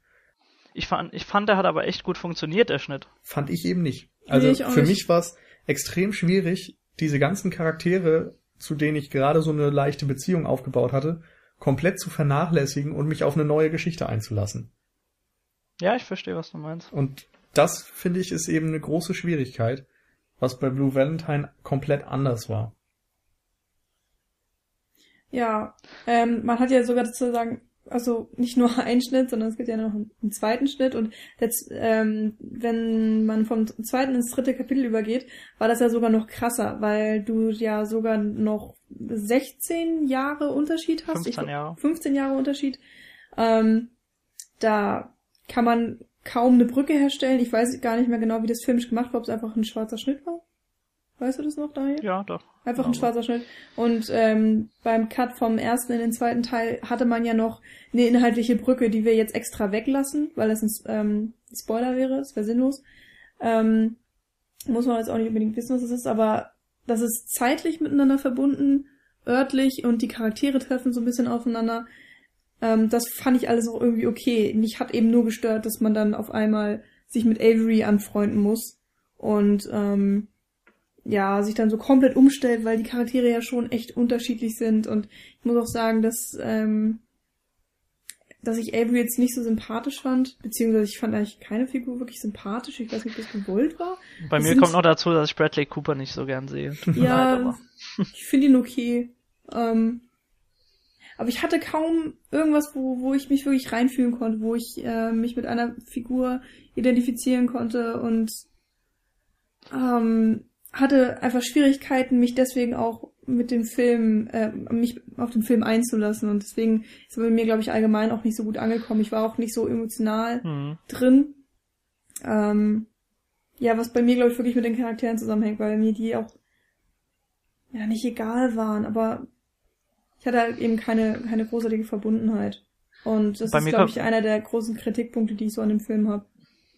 Ich fand, ich fand, der hat aber echt gut funktioniert, der Schnitt. Fand ich eben nicht. Also auch für nicht. mich war es extrem schwierig, diese ganzen Charaktere, zu denen ich gerade so eine leichte Beziehung aufgebaut hatte, komplett zu vernachlässigen und mich auf eine neue Geschichte einzulassen. Ja, ich verstehe, was du meinst. Und das, finde ich, ist eben eine große Schwierigkeit, was bei Blue Valentine komplett anders war. Ja, ähm, man hat ja sogar sozusagen, also nicht nur einen Schnitt, sondern es gibt ja noch einen, einen zweiten Schnitt und jetzt, ähm, wenn man vom zweiten ins dritte Kapitel übergeht, war das ja sogar noch krasser, weil du ja sogar noch 16 Jahre Unterschied hast. 15 Jahre. 15 Jahre Unterschied. Ähm, da kann man kaum eine Brücke herstellen. Ich weiß gar nicht mehr genau, wie das filmisch gemacht war, ob es einfach ein schwarzer Schnitt war. Weißt du das noch, Daniel? Ja, doch. Einfach ein genau. schwarzer Schnitt. Und ähm, beim Cut vom ersten in den zweiten Teil hatte man ja noch eine inhaltliche Brücke, die wir jetzt extra weglassen, weil das ein ähm, Spoiler wäre, es wäre sinnlos. Ähm, muss man jetzt auch nicht unbedingt wissen, was es ist, aber das ist zeitlich miteinander verbunden, örtlich und die Charaktere treffen so ein bisschen aufeinander. Ähm, das fand ich alles auch irgendwie okay. Mich hat eben nur gestört, dass man dann auf einmal sich mit Avery anfreunden muss und ähm, ja, sich dann so komplett umstellt, weil die Charaktere ja schon echt unterschiedlich sind. Und ich muss auch sagen, dass, ähm, dass ich Avery jetzt nicht so sympathisch fand, beziehungsweise ich fand eigentlich keine Figur wirklich sympathisch. Ich weiß nicht, ob das gewollt war. Bei das mir kommt noch dazu, dass ich Bradley Cooper nicht so gern sehe. ja, ich finde ihn okay. Ähm, aber ich hatte kaum irgendwas, wo, wo ich mich wirklich reinfühlen konnte, wo ich äh, mich mit einer Figur identifizieren konnte und ähm, hatte einfach Schwierigkeiten, mich deswegen auch mit dem Film, äh, mich auf den Film einzulassen. Und deswegen ist bei mir, glaube ich, allgemein auch nicht so gut angekommen. Ich war auch nicht so emotional mhm. drin. Ähm, ja, was bei mir, glaube ich, wirklich mit den Charakteren zusammenhängt, weil mir die auch ja nicht egal waren, aber ich hatte halt eben keine, keine großartige Verbundenheit. Und das bei ist, glaube ich, einer der großen Kritikpunkte, die ich so an dem Film habe.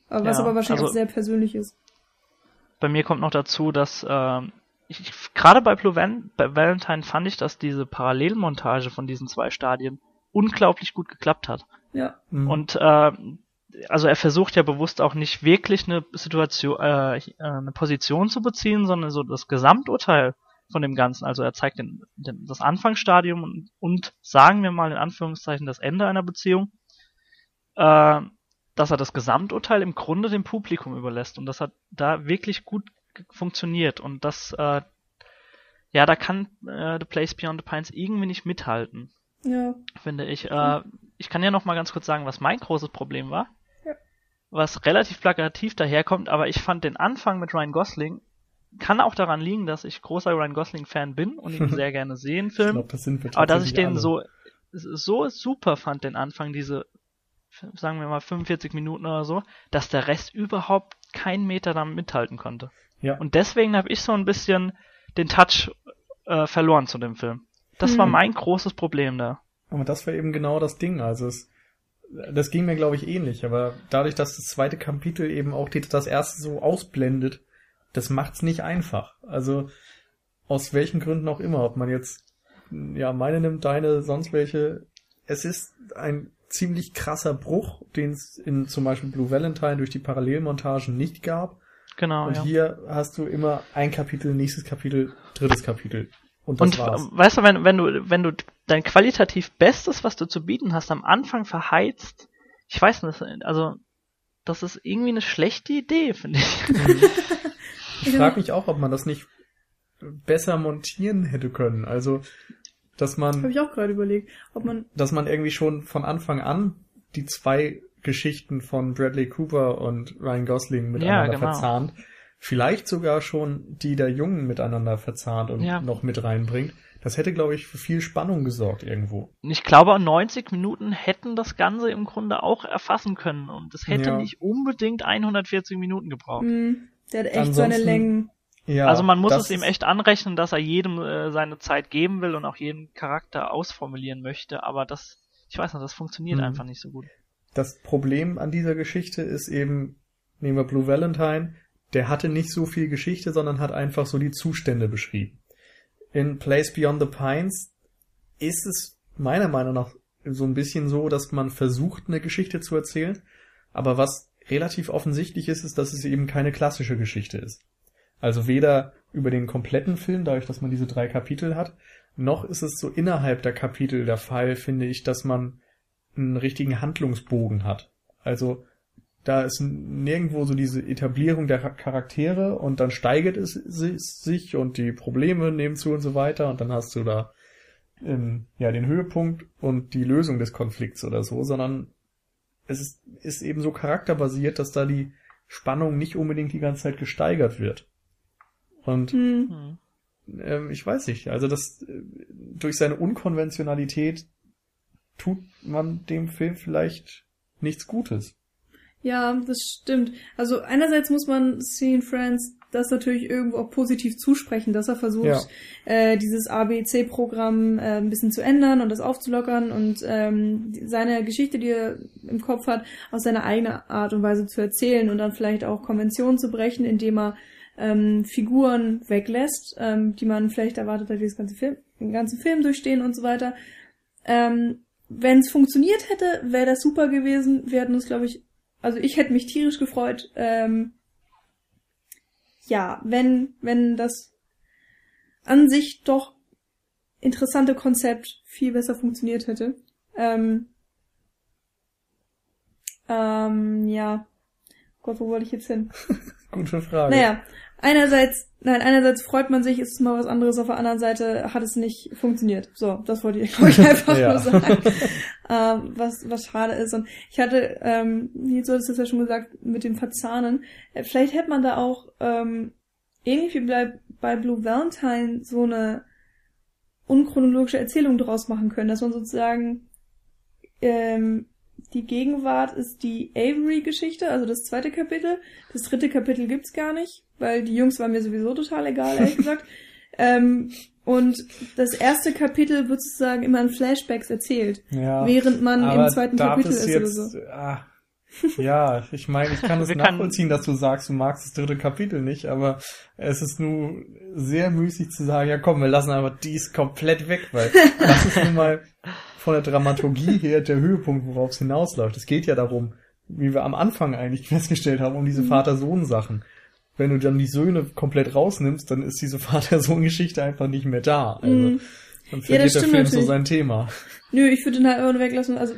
Aber was aber wahrscheinlich also, auch sehr persönlich ist bei mir kommt noch dazu, dass äh, ich, gerade bei Blue Van bei Valentine fand ich, dass diese Parallelmontage von diesen zwei Stadien unglaublich gut geklappt hat. Ja. Mhm. Und äh, also er versucht ja bewusst auch nicht wirklich eine Situation, äh, äh, eine Position zu beziehen, sondern so das Gesamturteil von dem Ganzen. Also er zeigt den, den, das Anfangsstadium und, und sagen wir mal in Anführungszeichen das Ende einer Beziehung. Äh, dass er das Gesamturteil im Grunde dem Publikum überlässt. Und das hat da wirklich gut funktioniert. Und das, äh, ja, da kann äh, The Place Beyond the Pines irgendwie nicht mithalten. Ja. Finde ich. Äh, ich kann ja noch mal ganz kurz sagen, was mein großes Problem war. Ja. Was relativ plakativ daherkommt, aber ich fand den Anfang mit Ryan Gosling kann auch daran liegen, dass ich großer Ryan Gosling-Fan bin und ihn sehr gerne sehe in Filmen. Ich glaub, das sind wir aber dass ich den alle. so so super fand, den Anfang, diese sagen wir mal 45 Minuten oder so, dass der Rest überhaupt keinen Meter damit mithalten konnte. Ja. Und deswegen habe ich so ein bisschen den Touch äh, verloren zu dem Film. Das hm. war mein großes Problem da. Aber das war eben genau das Ding. Also es, das ging mir, glaube ich, ähnlich. Aber dadurch, dass das zweite Kapitel eben auch das erste so ausblendet, das macht's nicht einfach. Also aus welchen Gründen auch immer, ob man jetzt ja meine nimmt, deine, sonst welche. Es ist ein ziemlich krasser Bruch, den es in zum Beispiel Blue Valentine durch die Parallelmontagen nicht gab. Genau. Und ja. hier hast du immer ein Kapitel, nächstes Kapitel, drittes Kapitel. Und, das und war's. weißt du, wenn, wenn du, wenn du dein qualitativ Bestes, was du zu bieten hast, am Anfang verheizt, ich weiß nicht, also das ist irgendwie eine schlechte Idee, finde ich. ich frage mich auch, ob man das nicht besser montieren hätte können. Also dass man. Habe ich auch gerade überlegt, ob man. Dass man irgendwie schon von Anfang an die zwei Geschichten von Bradley Cooper und Ryan Gosling miteinander ja, genau. verzahnt. Vielleicht sogar schon die der Jungen miteinander verzahnt und ja. noch mit reinbringt. Das hätte, glaube ich, für viel Spannung gesorgt irgendwo. Ich glaube, 90 Minuten hätten das Ganze im Grunde auch erfassen können und es hätte ja. nicht unbedingt 140 Minuten gebraucht. Mm, der hat echt Ansonsten, seine Längen. Ja, also man muss es ihm echt anrechnen, dass er jedem äh, seine Zeit geben will und auch jeden Charakter ausformulieren möchte, aber das, ich weiß nicht, das funktioniert mhm. einfach nicht so gut. Das Problem an dieser Geschichte ist eben, nehmen wir Blue Valentine, der hatte nicht so viel Geschichte, sondern hat einfach so die Zustände beschrieben. In Place Beyond the Pines ist es meiner Meinung nach so ein bisschen so, dass man versucht, eine Geschichte zu erzählen, aber was relativ offensichtlich ist, ist, dass es eben keine klassische Geschichte ist. Also weder über den kompletten Film, dadurch, dass man diese drei Kapitel hat, noch ist es so innerhalb der Kapitel der Fall, finde ich, dass man einen richtigen Handlungsbogen hat. Also da ist nirgendwo so diese Etablierung der Charaktere und dann steigert es sich und die Probleme nehmen zu und so weiter und dann hast du da ähm, ja den Höhepunkt und die Lösung des Konflikts oder so, sondern es ist, ist eben so charakterbasiert, dass da die Spannung nicht unbedingt die ganze Zeit gesteigert wird. Und mhm. ähm, ich weiß nicht, also das äh, durch seine Unkonventionalität tut man dem Film vielleicht nichts Gutes. Ja, das stimmt. Also einerseits muss man Seeing Friends das natürlich irgendwo auch positiv zusprechen, dass er versucht, Ja. äh, dieses ABC-Programm äh, ein bisschen zu ändern und das aufzulockern und ähm, seine Geschichte, die er im Kopf hat, aus seiner eigenen Art und Weise zu erzählen und dann vielleicht auch Konventionen zu brechen, indem er ähm, Figuren weglässt, ähm, die man vielleicht erwartet hat, die das ganze Film, den ganzen Film durchstehen und so weiter. Ähm, Wenn es funktioniert hätte, wäre das super gewesen. Wir hätten uns, glaube ich, also ich hätte mich tierisch gefreut. Ähm, ja, wenn, wenn das an sich doch interessante Konzept viel besser funktioniert hätte. Ähm, ähm, ja. Gott, wo wollte ich jetzt hin? Gute Frage. Naja, einerseits, nein, einerseits freut man sich, ist es mal was anderes, auf der anderen Seite hat es nicht funktioniert. So, das wollte ich, ich einfach Ja. nur sagen. ähm, was, was schade ist. Und ich hatte, ähm, wie du hast es ja schon gesagt, mit dem Verzahnen, äh, vielleicht hätte man da auch, ähm, ähnlich wie bei, bei Blue Valentine so eine unchronologische Erzählung draus machen können, dass man sozusagen ähm, die Gegenwart ist die Avery-Geschichte, also das zweite Kapitel. Das dritte Kapitel gibt's gar nicht, weil die Jungs waren mir sowieso total egal, ehrlich gesagt. Ähm, und das erste Kapitel wird sozusagen immer in Flashbacks erzählt, ja. während man Aber im zweiten Kapitel es ist jetzt, oder so. ah, ja, ich meine, ich kann es nachvollziehen, dass du sagst, du magst das dritte Kapitel nicht, aber es ist nur sehr müßig zu sagen, ja komm, wir lassen einfach dies komplett weg, weil das ist nun mal von der Dramaturgie her der Höhepunkt, worauf es hinausläuft. Es geht ja darum, wie wir am Anfang eigentlich festgestellt haben, um diese Mhm. Vater-Sohn-Sachen. Wenn du dann die Söhne komplett rausnimmst, dann ist diese Vater-Sohn-Geschichte einfach nicht mehr da. Also, Mhm. dann Ja, verliert das der Film so natürlich. sein Thema. Nö, ich würde den halt ohne weglassen. Also,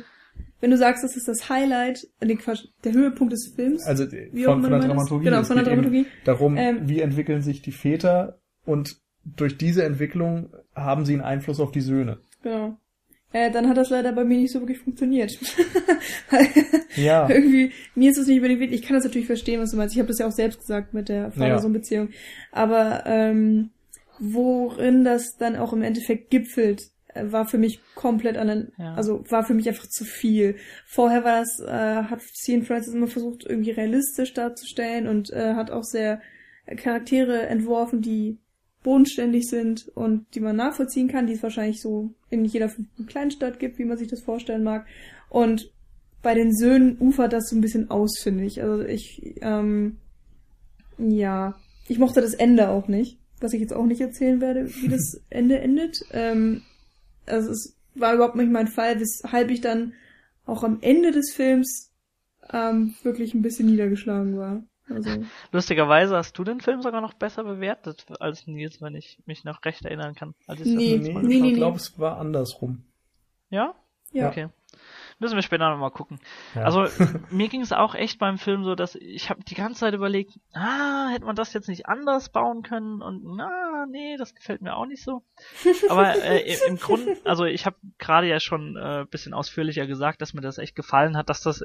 wenn du sagst, das ist das Highlight, äh, nee, Quatsch, der Höhepunkt des Films. Also Wie von, auch von immer der. Dramaturgie. Genau, von der Dramaturgie. Darum, Ähm, wie entwickeln sich die Väter und durch diese Entwicklung haben sie einen Einfluss auf die Söhne. Genau. Äh, dann hat das leider bei mir nicht so wirklich funktioniert. Ja. irgendwie, mir ist es nicht über den Weg. Ich kann das natürlich verstehen, was du meinst. Ich habe das ja auch selbst gesagt mit der Vater-Sohn-Beziehung. Aber ähm, worin das dann auch im Endeffekt gipfelt, äh, war für mich komplett an den, Ja. also war für mich einfach zu viel. Vorher war das, äh, hat Cian Francis immer versucht, irgendwie realistisch darzustellen und äh, hat auch sehr Charaktere entworfen, die bodenständig sind und die man nachvollziehen kann, die es wahrscheinlich so in jeder fünften Kleinstadt gibt, wie man sich das vorstellen mag. Und bei den Söhnen ufert das so ein bisschen aus, finde ich. Also ich, ähm, ja, ich mochte das Ende auch nicht, was ich jetzt auch nicht erzählen werde, wie das Ende endet. Ähm, also es war überhaupt nicht mein Fall, weshalb ich dann auch am Ende des Films ähm, wirklich ein bisschen niedergeschlagen war. Also Lustigerweise hast du den Film sogar noch besser bewertet als Nils, wenn ich mich noch recht erinnern kann. Als ich Nee, nee, nee, ich nee. glaube, es war andersrum. Ja? ja. Okay. Müssen wir später nochmal gucken. Ja. Also mir ging es auch echt beim Film so, dass ich habe die ganze Zeit überlegt, ah, hätte man das jetzt nicht anders bauen können und na, nee, das gefällt mir auch nicht so. Aber äh, im Grund, also ich habe gerade ja schon äh, bisschen ausführlicher gesagt, dass mir das echt gefallen hat, dass das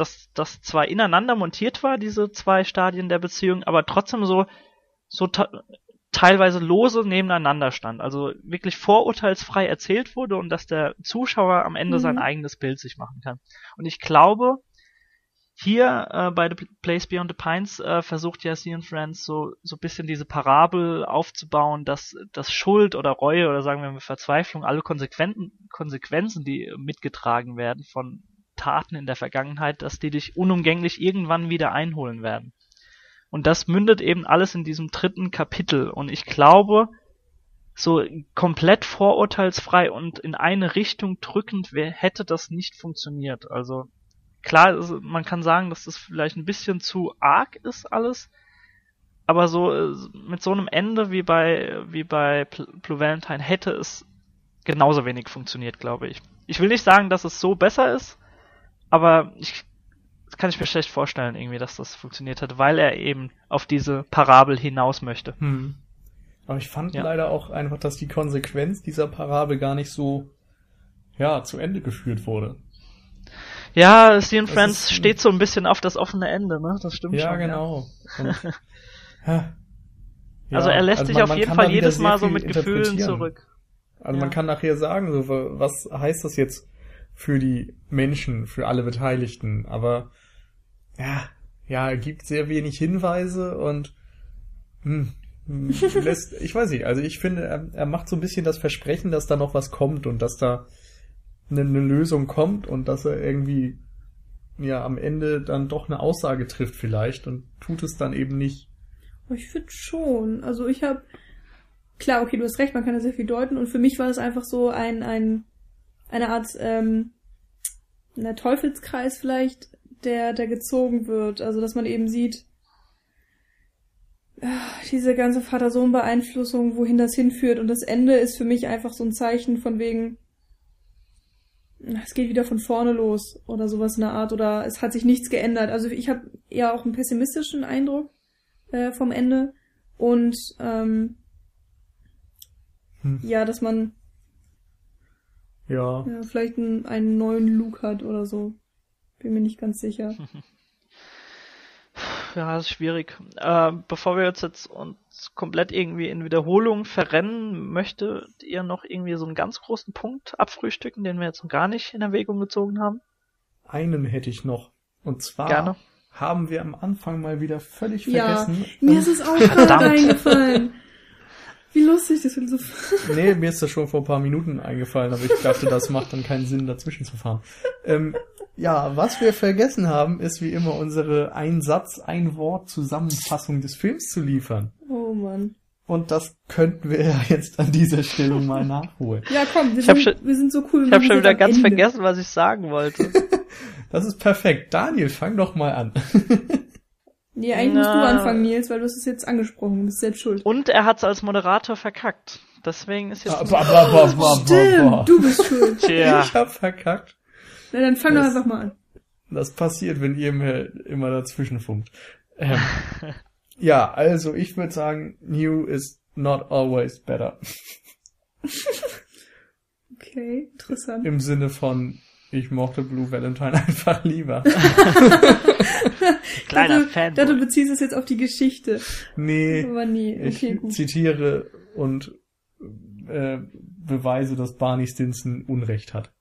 dass das zwar ineinander montiert war, diese zwei Stadien der Beziehung, aber trotzdem so so te teilweise lose nebeneinander stand. Also wirklich vorurteilsfrei erzählt wurde und dass der Zuschauer am Ende Mhm. sein eigenes Bild sich machen kann. Und ich glaube, hier äh, bei The Place Beyond the Pines äh, versucht ja Cian Friends so so ein bisschen diese Parabel aufzubauen, dass dass Schuld oder Reue oder sagen wir mal Verzweiflung, alle Konsequenzen Konsequenzen, die mitgetragen werden von Taten in der Vergangenheit, dass die dich unumgänglich irgendwann wieder einholen werden. Und das mündet eben alles in diesem dritten Kapitel. Und ich glaube, so komplett vorurteilsfrei und in eine Richtung drückend hätte das nicht funktioniert. Also klar, man kann sagen, dass das vielleicht ein bisschen zu arg ist alles, aber so äh, mit so einem Ende wie bei wie bei Blue Valentine hätte es genauso wenig funktioniert, glaube ich. Ich will nicht sagen, dass es so besser ist, aber ich das kann ich mir schlecht vorstellen, irgendwie, dass das funktioniert hat, weil er eben auf diese Parabel hinaus möchte. Hm. Aber ich fand Ja. leider auch einfach, dass die Konsequenz dieser Parabel gar nicht so ja zu Ende geführt wurde. Ja, Steven Friends steht so ein bisschen auf das offene Ende, ne? Das stimmt Ja, schon. genau. Ja. Also Ja, er lässt also sich man- auf man jeden Fall jedes Mal so mit Gefühlen zurück. Also man Ja. kann nachher sagen, so, was heißt das jetzt für die Menschen, für alle Beteiligten? Aber ja, ja, er gibt sehr wenig Hinweise und Hm. Hm, Lässt, ich weiß nicht, also ich finde, er, er macht so ein bisschen das Versprechen, dass da noch was kommt und dass da eine, eine Lösung kommt und dass er irgendwie ja am Ende dann doch eine Aussage trifft vielleicht und tut es dann eben nicht. Ich finde schon. Also ich habe klar, okay, du hast recht, man kann da sehr viel deuten und für mich war es einfach so ein ein eine Art ähm, na, Teufelskreis vielleicht, der der gezogen wird. Also dass man eben sieht, ah, diese ganze Vater-Sohn-Beeinflussung, wohin das hinführt und das Ende ist für mich einfach so ein Zeichen von wegen es geht wieder von vorne los oder sowas in der Art oder es hat sich nichts geändert. Also ich habe eher auch einen pessimistischen Eindruck äh, vom Ende und ähm, Hm. ja, dass man Ja. ja, vielleicht einen, einen neuen Look hat oder so. Bin mir nicht ganz sicher. Ja, ist schwierig. Äh, bevor wir uns jetzt uns komplett irgendwie in Wiederholung verrennen, möchtet ihr noch irgendwie so einen ganz großen Punkt abfrühstücken, den wir jetzt noch gar nicht in Erwägung gezogen haben? Einen hätte ich noch. Und zwar Gerne. haben wir am Anfang mal wieder völlig Ja, vergessen. mir ist es auch gerade eingefallen. Wie lustig, das wird so. Nee, mir ist das schon vor ein paar Minuten eingefallen, aber ich dachte, das macht dann keinen Sinn, dazwischen zu fahren. Ähm, ja, was wir vergessen haben, ist wie immer unsere Ein-Satz, Ein-Wort-Zusammenfassung des Films zu liefern. Oh Mann. Und das könnten wir ja jetzt an dieser Stelle mal nachholen. Ja, komm, wir, sind, schon- wir sind so cool. Ich habe schon wieder ganz Ende. vergessen, was ich sagen wollte. Das ist perfekt. Daniel, fang doch mal an. Nee, eigentlich musst du Na. anfangen, Nils, weil du hast es jetzt angesprochen. Du bist selbst schuld. Und er hat's als Moderator verkackt. Deswegen ist jetzt. Ba, ba, ba, ba, ba, ba. Stimmt, du bist schuld. Tja. Ich hab verkackt. Na, dann fang doch Das- einfach mal an. Das passiert, wenn ihr mir immer dazwischen funkt. Ähm, ja, also ich würde sagen, new is not always better. Okay, interessant. Im Sinne von, ich mochte Blue Valentine einfach lieber. Kleiner dachte, Fan. dachte, du beziehst es jetzt auf die Geschichte. Nee, Aber nie. ich Okay, gut. zitiere und äh, beweise, dass Barney Stinson Unrecht hat.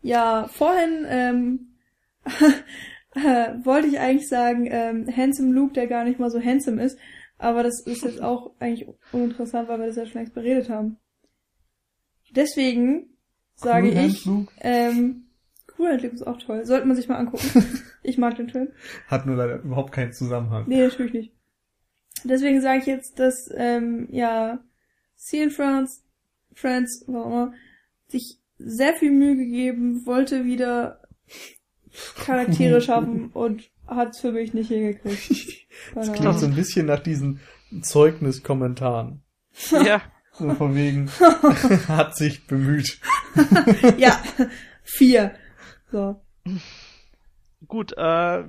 Ja, vorhin ähm, äh, wollte ich eigentlich sagen, ähm, Handsome Luke, der gar nicht mal so handsome ist, aber das ist jetzt auch eigentlich uninteressant, weil wir das ja schon längst beredet haben. Deswegen sage Cool ich, ähm, Cool Luke ist auch toll. Sollte man sich mal angucken. ich mag den Film. hat nur leider überhaupt keinen Zusammenhang. Nee, natürlich nicht. Deswegen sage ich jetzt, dass, ähm, ja, See in France, Friends, was auch immer, sich sehr viel Mühe gegeben, wollte wieder Charaktere schaffen und hat's für mich nicht hingekriegt. Das klingt so ein bisschen nach diesen Zeugniskommentaren. Ja. So von wegen, hat sich bemüht. Ja, vier. So. Gut, äh,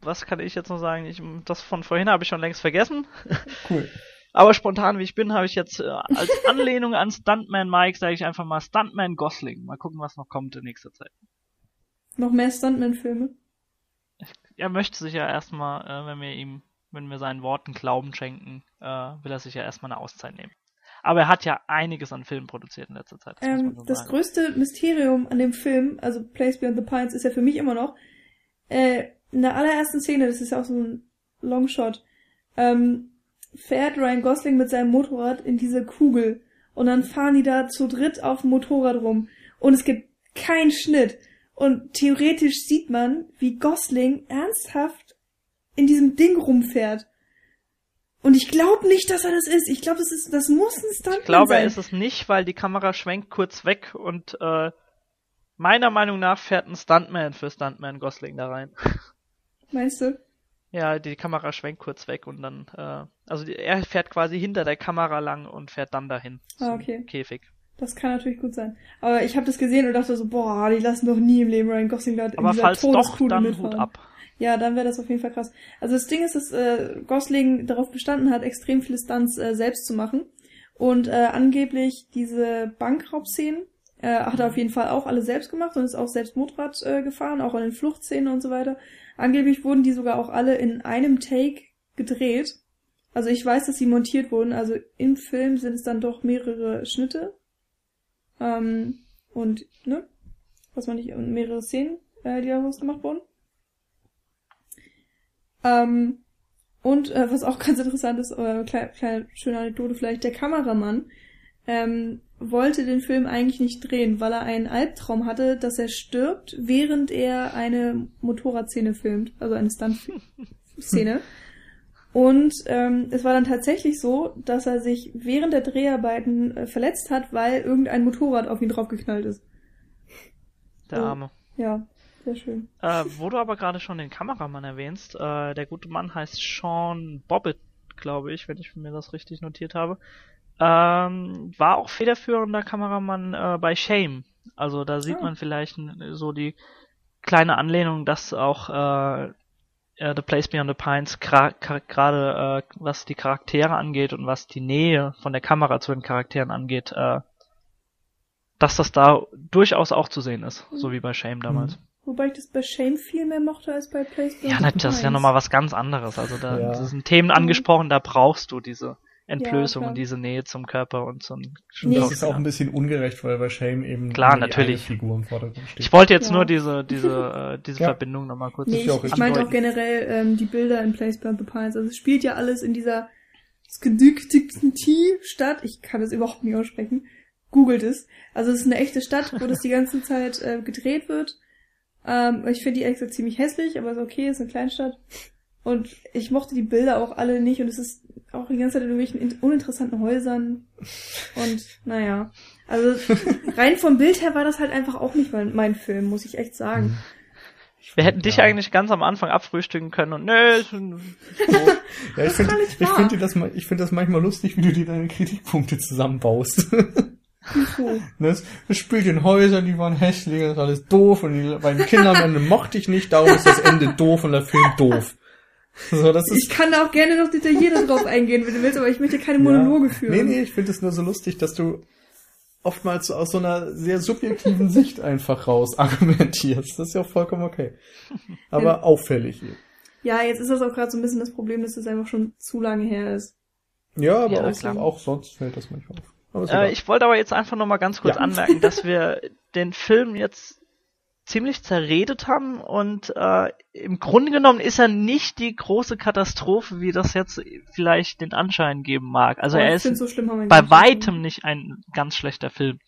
was kann ich jetzt noch sagen? Ich, das von vorhin habe ich schon längst vergessen. Cool. Aber spontan wie ich bin, habe ich jetzt äh, als Anlehnung an Stuntman Mike, sage ich einfach mal Stuntman Gosling. Mal gucken, was noch kommt in nächster Zeit. Noch mehr Stuntman-Filme. Er möchte sich ja erstmal, äh, wenn wir ihm, wenn wir seinen Worten Glauben schenken, äh, will er sich ja erstmal eine Auszeit nehmen. Aber er hat ja einiges an Filmen produziert in letzter Zeit. Das, Ähm, das größte Mysterium an dem Film, also Place Beyond the Pines, ist ja für mich immer noch, äh, in der allerersten Szene, das ist ja auch so ein Longshot, ähm, fährt Ryan Gosling mit seinem Motorrad in diese Kugel und dann fahren die da zu dritt auf dem Motorrad rum und es gibt keinen Schnitt und theoretisch sieht man, wie Gosling ernsthaft in diesem Ding rumfährt. Und ich glaube nicht, dass er das ist. Ich glaube, das ist, das muss ein Stuntman Ich glaube, sein. er ist es nicht, weil die Kamera schwenkt kurz weg und äh, meiner Meinung nach fährt ein Stuntman für Stuntman Gosling da rein. Meinst du? Ja, die Kamera schwenkt kurz weg und dann, äh, also die, er fährt quasi hinter der Kamera lang und fährt dann dahin Ah, okay. Käfig. Das kann natürlich gut sein. Aber ich habe das gesehen und dachte so, boah, die lassen doch nie im Leben Ryan Gosling da in Aber dieser falls doch, dann mitfahren. Hut ab. Ja, dann wäre das auf jeden Fall krass. Also das Ding ist, dass äh, Gosling darauf bestanden hat, extrem viele Stunts äh, selbst zu machen. Und äh, angeblich diese Bankraubszenen äh, hat er auf jeden Fall auch alle selbst gemacht und ist auch selbst Motorrad äh, gefahren, auch an den Fluchtszenen und so weiter. Angeblich wurden die sogar auch alle in einem Take gedreht. Also ich weiß, dass sie montiert wurden. Also im Film sind es dann doch mehrere Schnitte. Ähm, und, ne? Was man nicht, mehrere Szenen, äh, die daraus gemacht wurden. Ähm, und äh, was auch ganz interessant ist, äh, kleine, kleine schöne Anekdote vielleicht, der Kameramann ähm, wollte den Film eigentlich nicht drehen, weil er einen Albtraum hatte, dass er stirbt, während er eine Motorradszene filmt, also eine Stunt-Szene. Und ähm, es war dann tatsächlich so, dass er sich während der Dreharbeiten äh, verletzt hat, weil irgendein Motorrad auf ihn draufgeknallt ist. Der Arme. Ja, sehr schön. Äh, wo du aber gerade schon den Kameramann erwähnst, äh, der gute Mann heißt Sean Bobbitt, glaube ich, wenn ich mir das richtig notiert habe. Ähm, war auch federführender Kameramann äh, bei Shame. Also da sieht Ah. man vielleicht so die kleine Anlehnung, dass auch äh, äh, The Place Beyond the Pines gerade äh, was die Charaktere angeht und was die Nähe von der Kamera zu den Charakteren angeht, äh, dass das da durchaus auch zu sehen ist, so wie bei Shame damals. Wobei ich das bei Shame viel mehr mochte als bei Place Ja, das ist ja nochmal was ganz anderes. Also da Ja. das sind Themen angesprochen, da brauchst du diese Entblößung klar. und diese Nähe zum Körper und so ein Nee. Das ist auch ein bisschen ungerecht, weil bei Shame eben Klar, natürlich. eine Figur im Vordergrund steht. Ich wollte jetzt Ja. nur diese, diese, äh, diese Ja. Verbindung nochmal kurz Nee, ja ich, ich meinte auch generell ähm, die Bilder in Place Beyond the Pines. Also es spielt ja alles in dieser Stadt. Ich kann es überhaupt nicht aussprechen. Googelt es. Also es ist eine echte Stadt, wo das die ganze Zeit äh, gedreht wird. Ähm, ich finde die ehrlich gesagt ziemlich hässlich, aber ist okay, ist eine Kleinstadt. Und ich mochte die Bilder auch alle nicht und es ist auch die ganze Zeit in irgendwelchen in- uninteressanten Häusern. Und naja. Also rein vom Bild her war das halt einfach auch nicht mein, mein Film, muss ich echt sagen. Wir hätten dich Ja. eigentlich ganz am Anfang abfrühstücken können und nö, ein- Ja, ich finde ich finde das, ich finde das manchmal lustig, wie du dir deine Kritikpunkte zusammenbaust. Das, das spielt in Häusern, die waren hässlich, das ist alles doof und die beiden Kinder am Ende mochte ich nicht, darum ist das Ende doof und der Film doof. So, das Ich ist, kann da auch gerne noch detaillierter drauf eingehen, wenn du willst, aber ich möchte keine Monologe führen. Nee, nee, ich finde es nur so lustig, dass du oftmals aus so einer sehr subjektiven Sicht einfach raus argumentierst. Das ist ja auch vollkommen okay. Aber Ja. auffällig. Ja, jetzt ist das auch gerade so ein bisschen das Problem, dass es einfach schon zu lange her ist. Ja, aber Ja, auch, auch sonst fällt das manchmal auf. Äh, ich wollte aber jetzt einfach nochmal ganz kurz Ja. anmerken, dass wir den Film jetzt ziemlich zerredet haben und äh, im Grunde genommen ist er nicht die große Katastrophe, wie das jetzt vielleicht den Anschein geben mag. Also Aber er ist so bei weitem nicht ein ganz schlechter Film.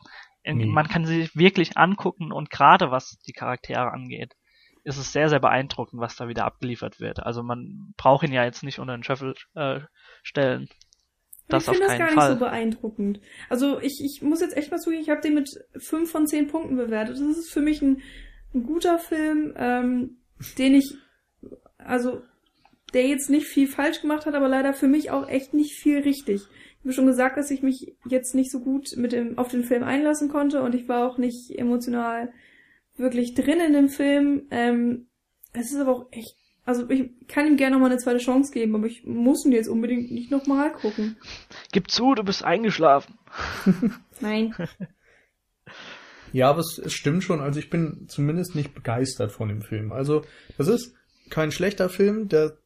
Nee. Man kann sie sich wirklich angucken und gerade was die Charaktere angeht, ist es sehr, sehr beeindruckend, was da wieder abgeliefert wird. Also man braucht ihn ja jetzt nicht unter den Schöffel äh, stellen. Das ich finde das gar Fall. nicht so beeindruckend. Also ich, ich muss jetzt echt mal zugeben, ich habe den mit fünf von zehn Punkten bewertet. Das ist für mich ein, ein guter Film, ähm, den ich, also der jetzt nicht viel falsch gemacht hat, aber leider für mich auch echt nicht viel richtig. Ich habe schon gesagt, dass ich mich jetzt nicht so gut mit dem, auf den Film einlassen konnte und ich war auch nicht emotional wirklich drin in dem Film. Ähm, es ist aber auch echt, also ich kann ihm gerne noch mal eine zweite Chance geben, aber ich muss ihn jetzt unbedingt nicht noch mal gucken. Gib zu, du bist eingeschlafen. Nein. Ja, aber es, es stimmt schon. Also ich bin zumindest nicht begeistert von dem Film. Also das ist kein schlechter Film. Der,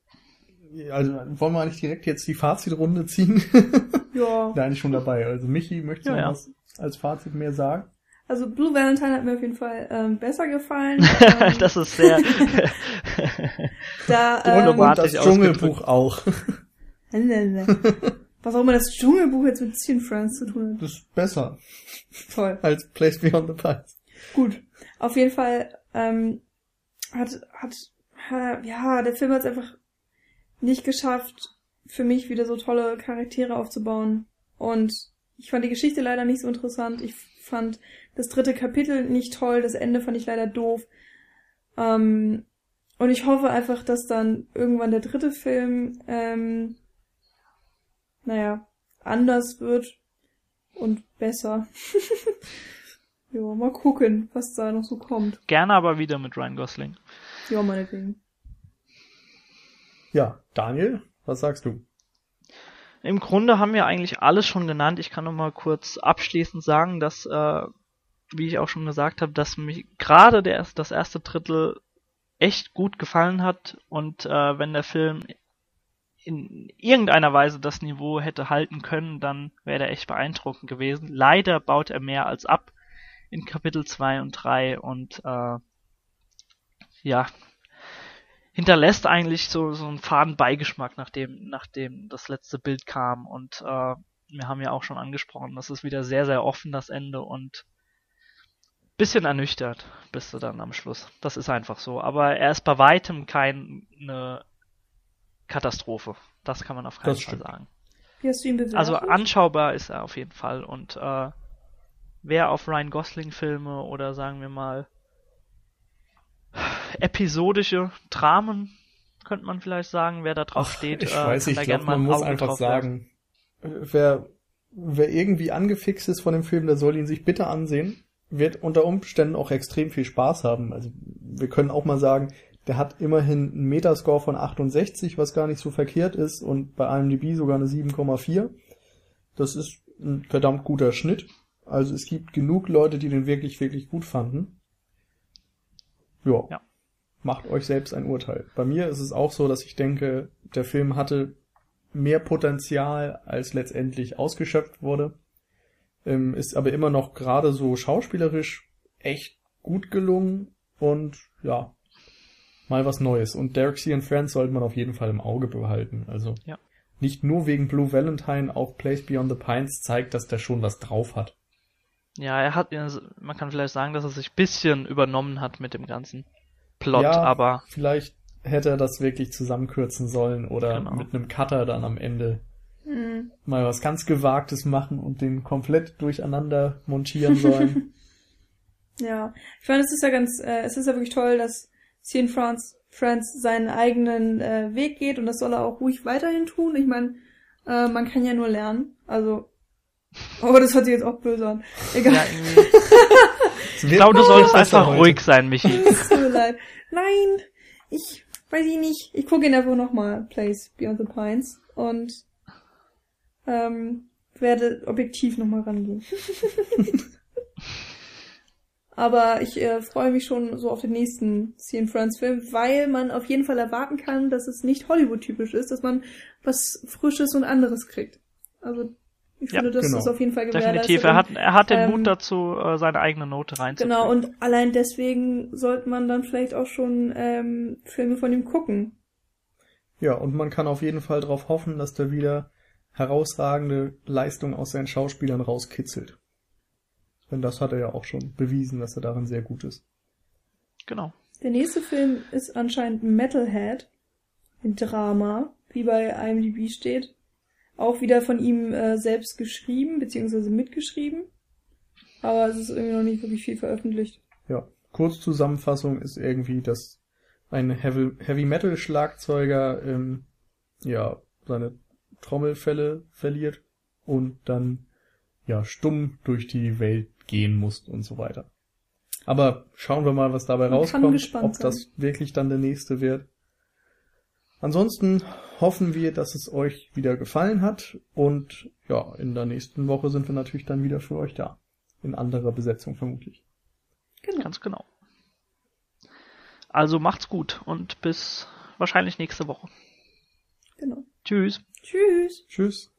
also wollen wir eigentlich direkt jetzt die Fazitrunde ziehen? Ja. da eigentlich schon dabei. Also Michi, möchtest du Ja, was als Fazit mehr sagen? Also Blue Valentine hat mir auf jeden Fall ähm, besser gefallen. Das ist sehr. Da, Und, ähm, und das Dschungelbuch auch. was auch immer das Dschungelbuch jetzt mit Teen Friends zu tun hat. Das ist besser Toll. als Place Beyond the Pines. Gut. Auf jeden Fall ähm, hat, hat, äh, ja, der Film hat es einfach nicht geschafft, für mich wieder so tolle Charaktere aufzubauen. Und ich fand die Geschichte leider nicht so interessant. Ich fand das dritte Kapitel nicht toll. Das Ende fand ich leider doof. Ähm, und ich hoffe einfach, dass dann irgendwann der dritte Film, ähm, naja, anders wird und besser. ja, mal gucken, was da noch so kommt. Gerne aber wieder mit Ryan Gosling. Ja, meinetwegen. Ja, Daniel, was sagst du? Im Grunde haben wir eigentlich alles schon genannt. Ich kann noch mal kurz abschließend sagen, dass, äh, wie ich auch schon gesagt habe, dass mich gerade der, das erste Drittel echt gut gefallen hat und äh, wenn der Film in irgendeiner Weise das Niveau hätte halten können, dann wäre der echt beeindruckend gewesen. Leider baut er mehr als ab in Kapitel 2 und 3 und äh, ja, hinterlässt eigentlich so, so einen faden Beigeschmack, nachdem, nachdem das letzte Bild kam. Und äh, wir haben ja auch schon angesprochen, das ist wieder sehr, sehr offen, das Ende, und bisschen ernüchtert bist du dann am Schluss. Das ist einfach so. Aber er ist bei weitem keine Katastrophe. Das kann man auf keinen Fall sagen. Wie hast du ihn bewertet? Also anschaubar ist er auf jeden Fall. Und äh, wer auf Ryan Gosling Filme oder sagen wir mal episodische Dramen, könnte man vielleicht sagen, wer da drauf Ach, steht. Ich äh, weiß, ich glaube, man muss einfach sagen, wer, wer irgendwie angefixt ist von dem Film, der soll ihn sich bitte ansehen. Wird unter Umständen auch extrem viel Spaß haben. Also wir können auch mal sagen, der hat immerhin einen Metascore von 68, was gar nicht so verkehrt ist, und bei IMDb sogar eine 7,4. Das ist ein verdammt guter Schnitt. Also es gibt genug Leute, die den wirklich, wirklich gut fanden. Jo. Ja. Macht euch selbst ein Urteil. Bei mir ist es auch so, dass ich denke, der Film hatte mehr Potenzial, als letztendlich ausgeschöpft wurde. Ähm, ist aber immer noch gerade so schauspielerisch echt gut gelungen und ja, mal was Neues. Und Derek C. and Friends sollte man auf jeden Fall im Auge behalten. Also Ja. nicht nur wegen Blue Valentine, auch Place Beyond the Pines zeigt, dass der schon was drauf hat. Ja, er hat, man kann vielleicht sagen, dass er sich bisschen übernommen hat mit dem ganzen Plot, ja, aber vielleicht hätte er das wirklich zusammenkürzen sollen oder Genau. mit einem Cutter dann am Ende Hm. mal was ganz Gewagtes machen und den komplett durcheinander montieren sollen. Ja, ich meine, es ist ja ganz, äh, es ist ja wirklich toll, dass Cien France, France seinen eigenen äh, Weg geht und das soll er auch ruhig weiterhin tun. Ich meine, äh, man kann ja nur lernen. Also, oh, das hört sich jetzt auch böse an. Egal. ja, ich glaube, du solltest besser einfach heute. ruhig sein, Michi. Es tut mir leid. Nein, ich weiß ich nicht. Ich gucke ihn einfach nochmal, Place Beyond the Pines und ähm, werde objektiv nochmal rangehen. Aber ich äh, freue mich schon so auf den nächsten Cien Friends Film, weil man auf jeden Fall erwarten kann, dass es nicht Hollywood-typisch ist, dass man was Frisches und anderes kriegt. Also ich Ja, finde, das genau. ist auf jeden Fall gewährleistet. Definitiv. Er hat, er hat den ähm, Mut dazu, äh, seine eigene Note reinzubringen. Genau, und allein deswegen sollte man dann vielleicht auch schon ähm, Filme von ihm gucken. Ja, und man kann auf jeden Fall darauf hoffen, dass der wieder herausragende Leistung aus seinen Schauspielern rauskitzelt. Denn das hat er ja auch schon bewiesen, dass er darin sehr gut ist. Genau. Der nächste Film ist anscheinend Metalhead, ein Drama, wie bei IMDb steht. Auch wieder von ihm äh, selbst geschrieben, beziehungsweise mitgeschrieben. Aber es ist irgendwie noch nicht wirklich viel veröffentlicht. Ja, Kurzzusammenfassung ist irgendwie, dass ein Heavy, Metal Schlagzeuger ähm, ja seine Trommelfälle verliert und dann ja stumm durch die Welt gehen muss und so weiter. Aber schauen wir mal, was dabei Man kann rauskommt, gespannt ob sein. das wirklich dann der nächste wird. Ansonsten hoffen wir, dass es euch wieder gefallen hat und ja, in der nächsten Woche sind wir natürlich dann wieder für euch da. In anderer Besetzung vermutlich. Genau. Ganz genau. Also macht's gut und bis wahrscheinlich nächste Woche. genau. Tschüss. Tschüss. Tschüss.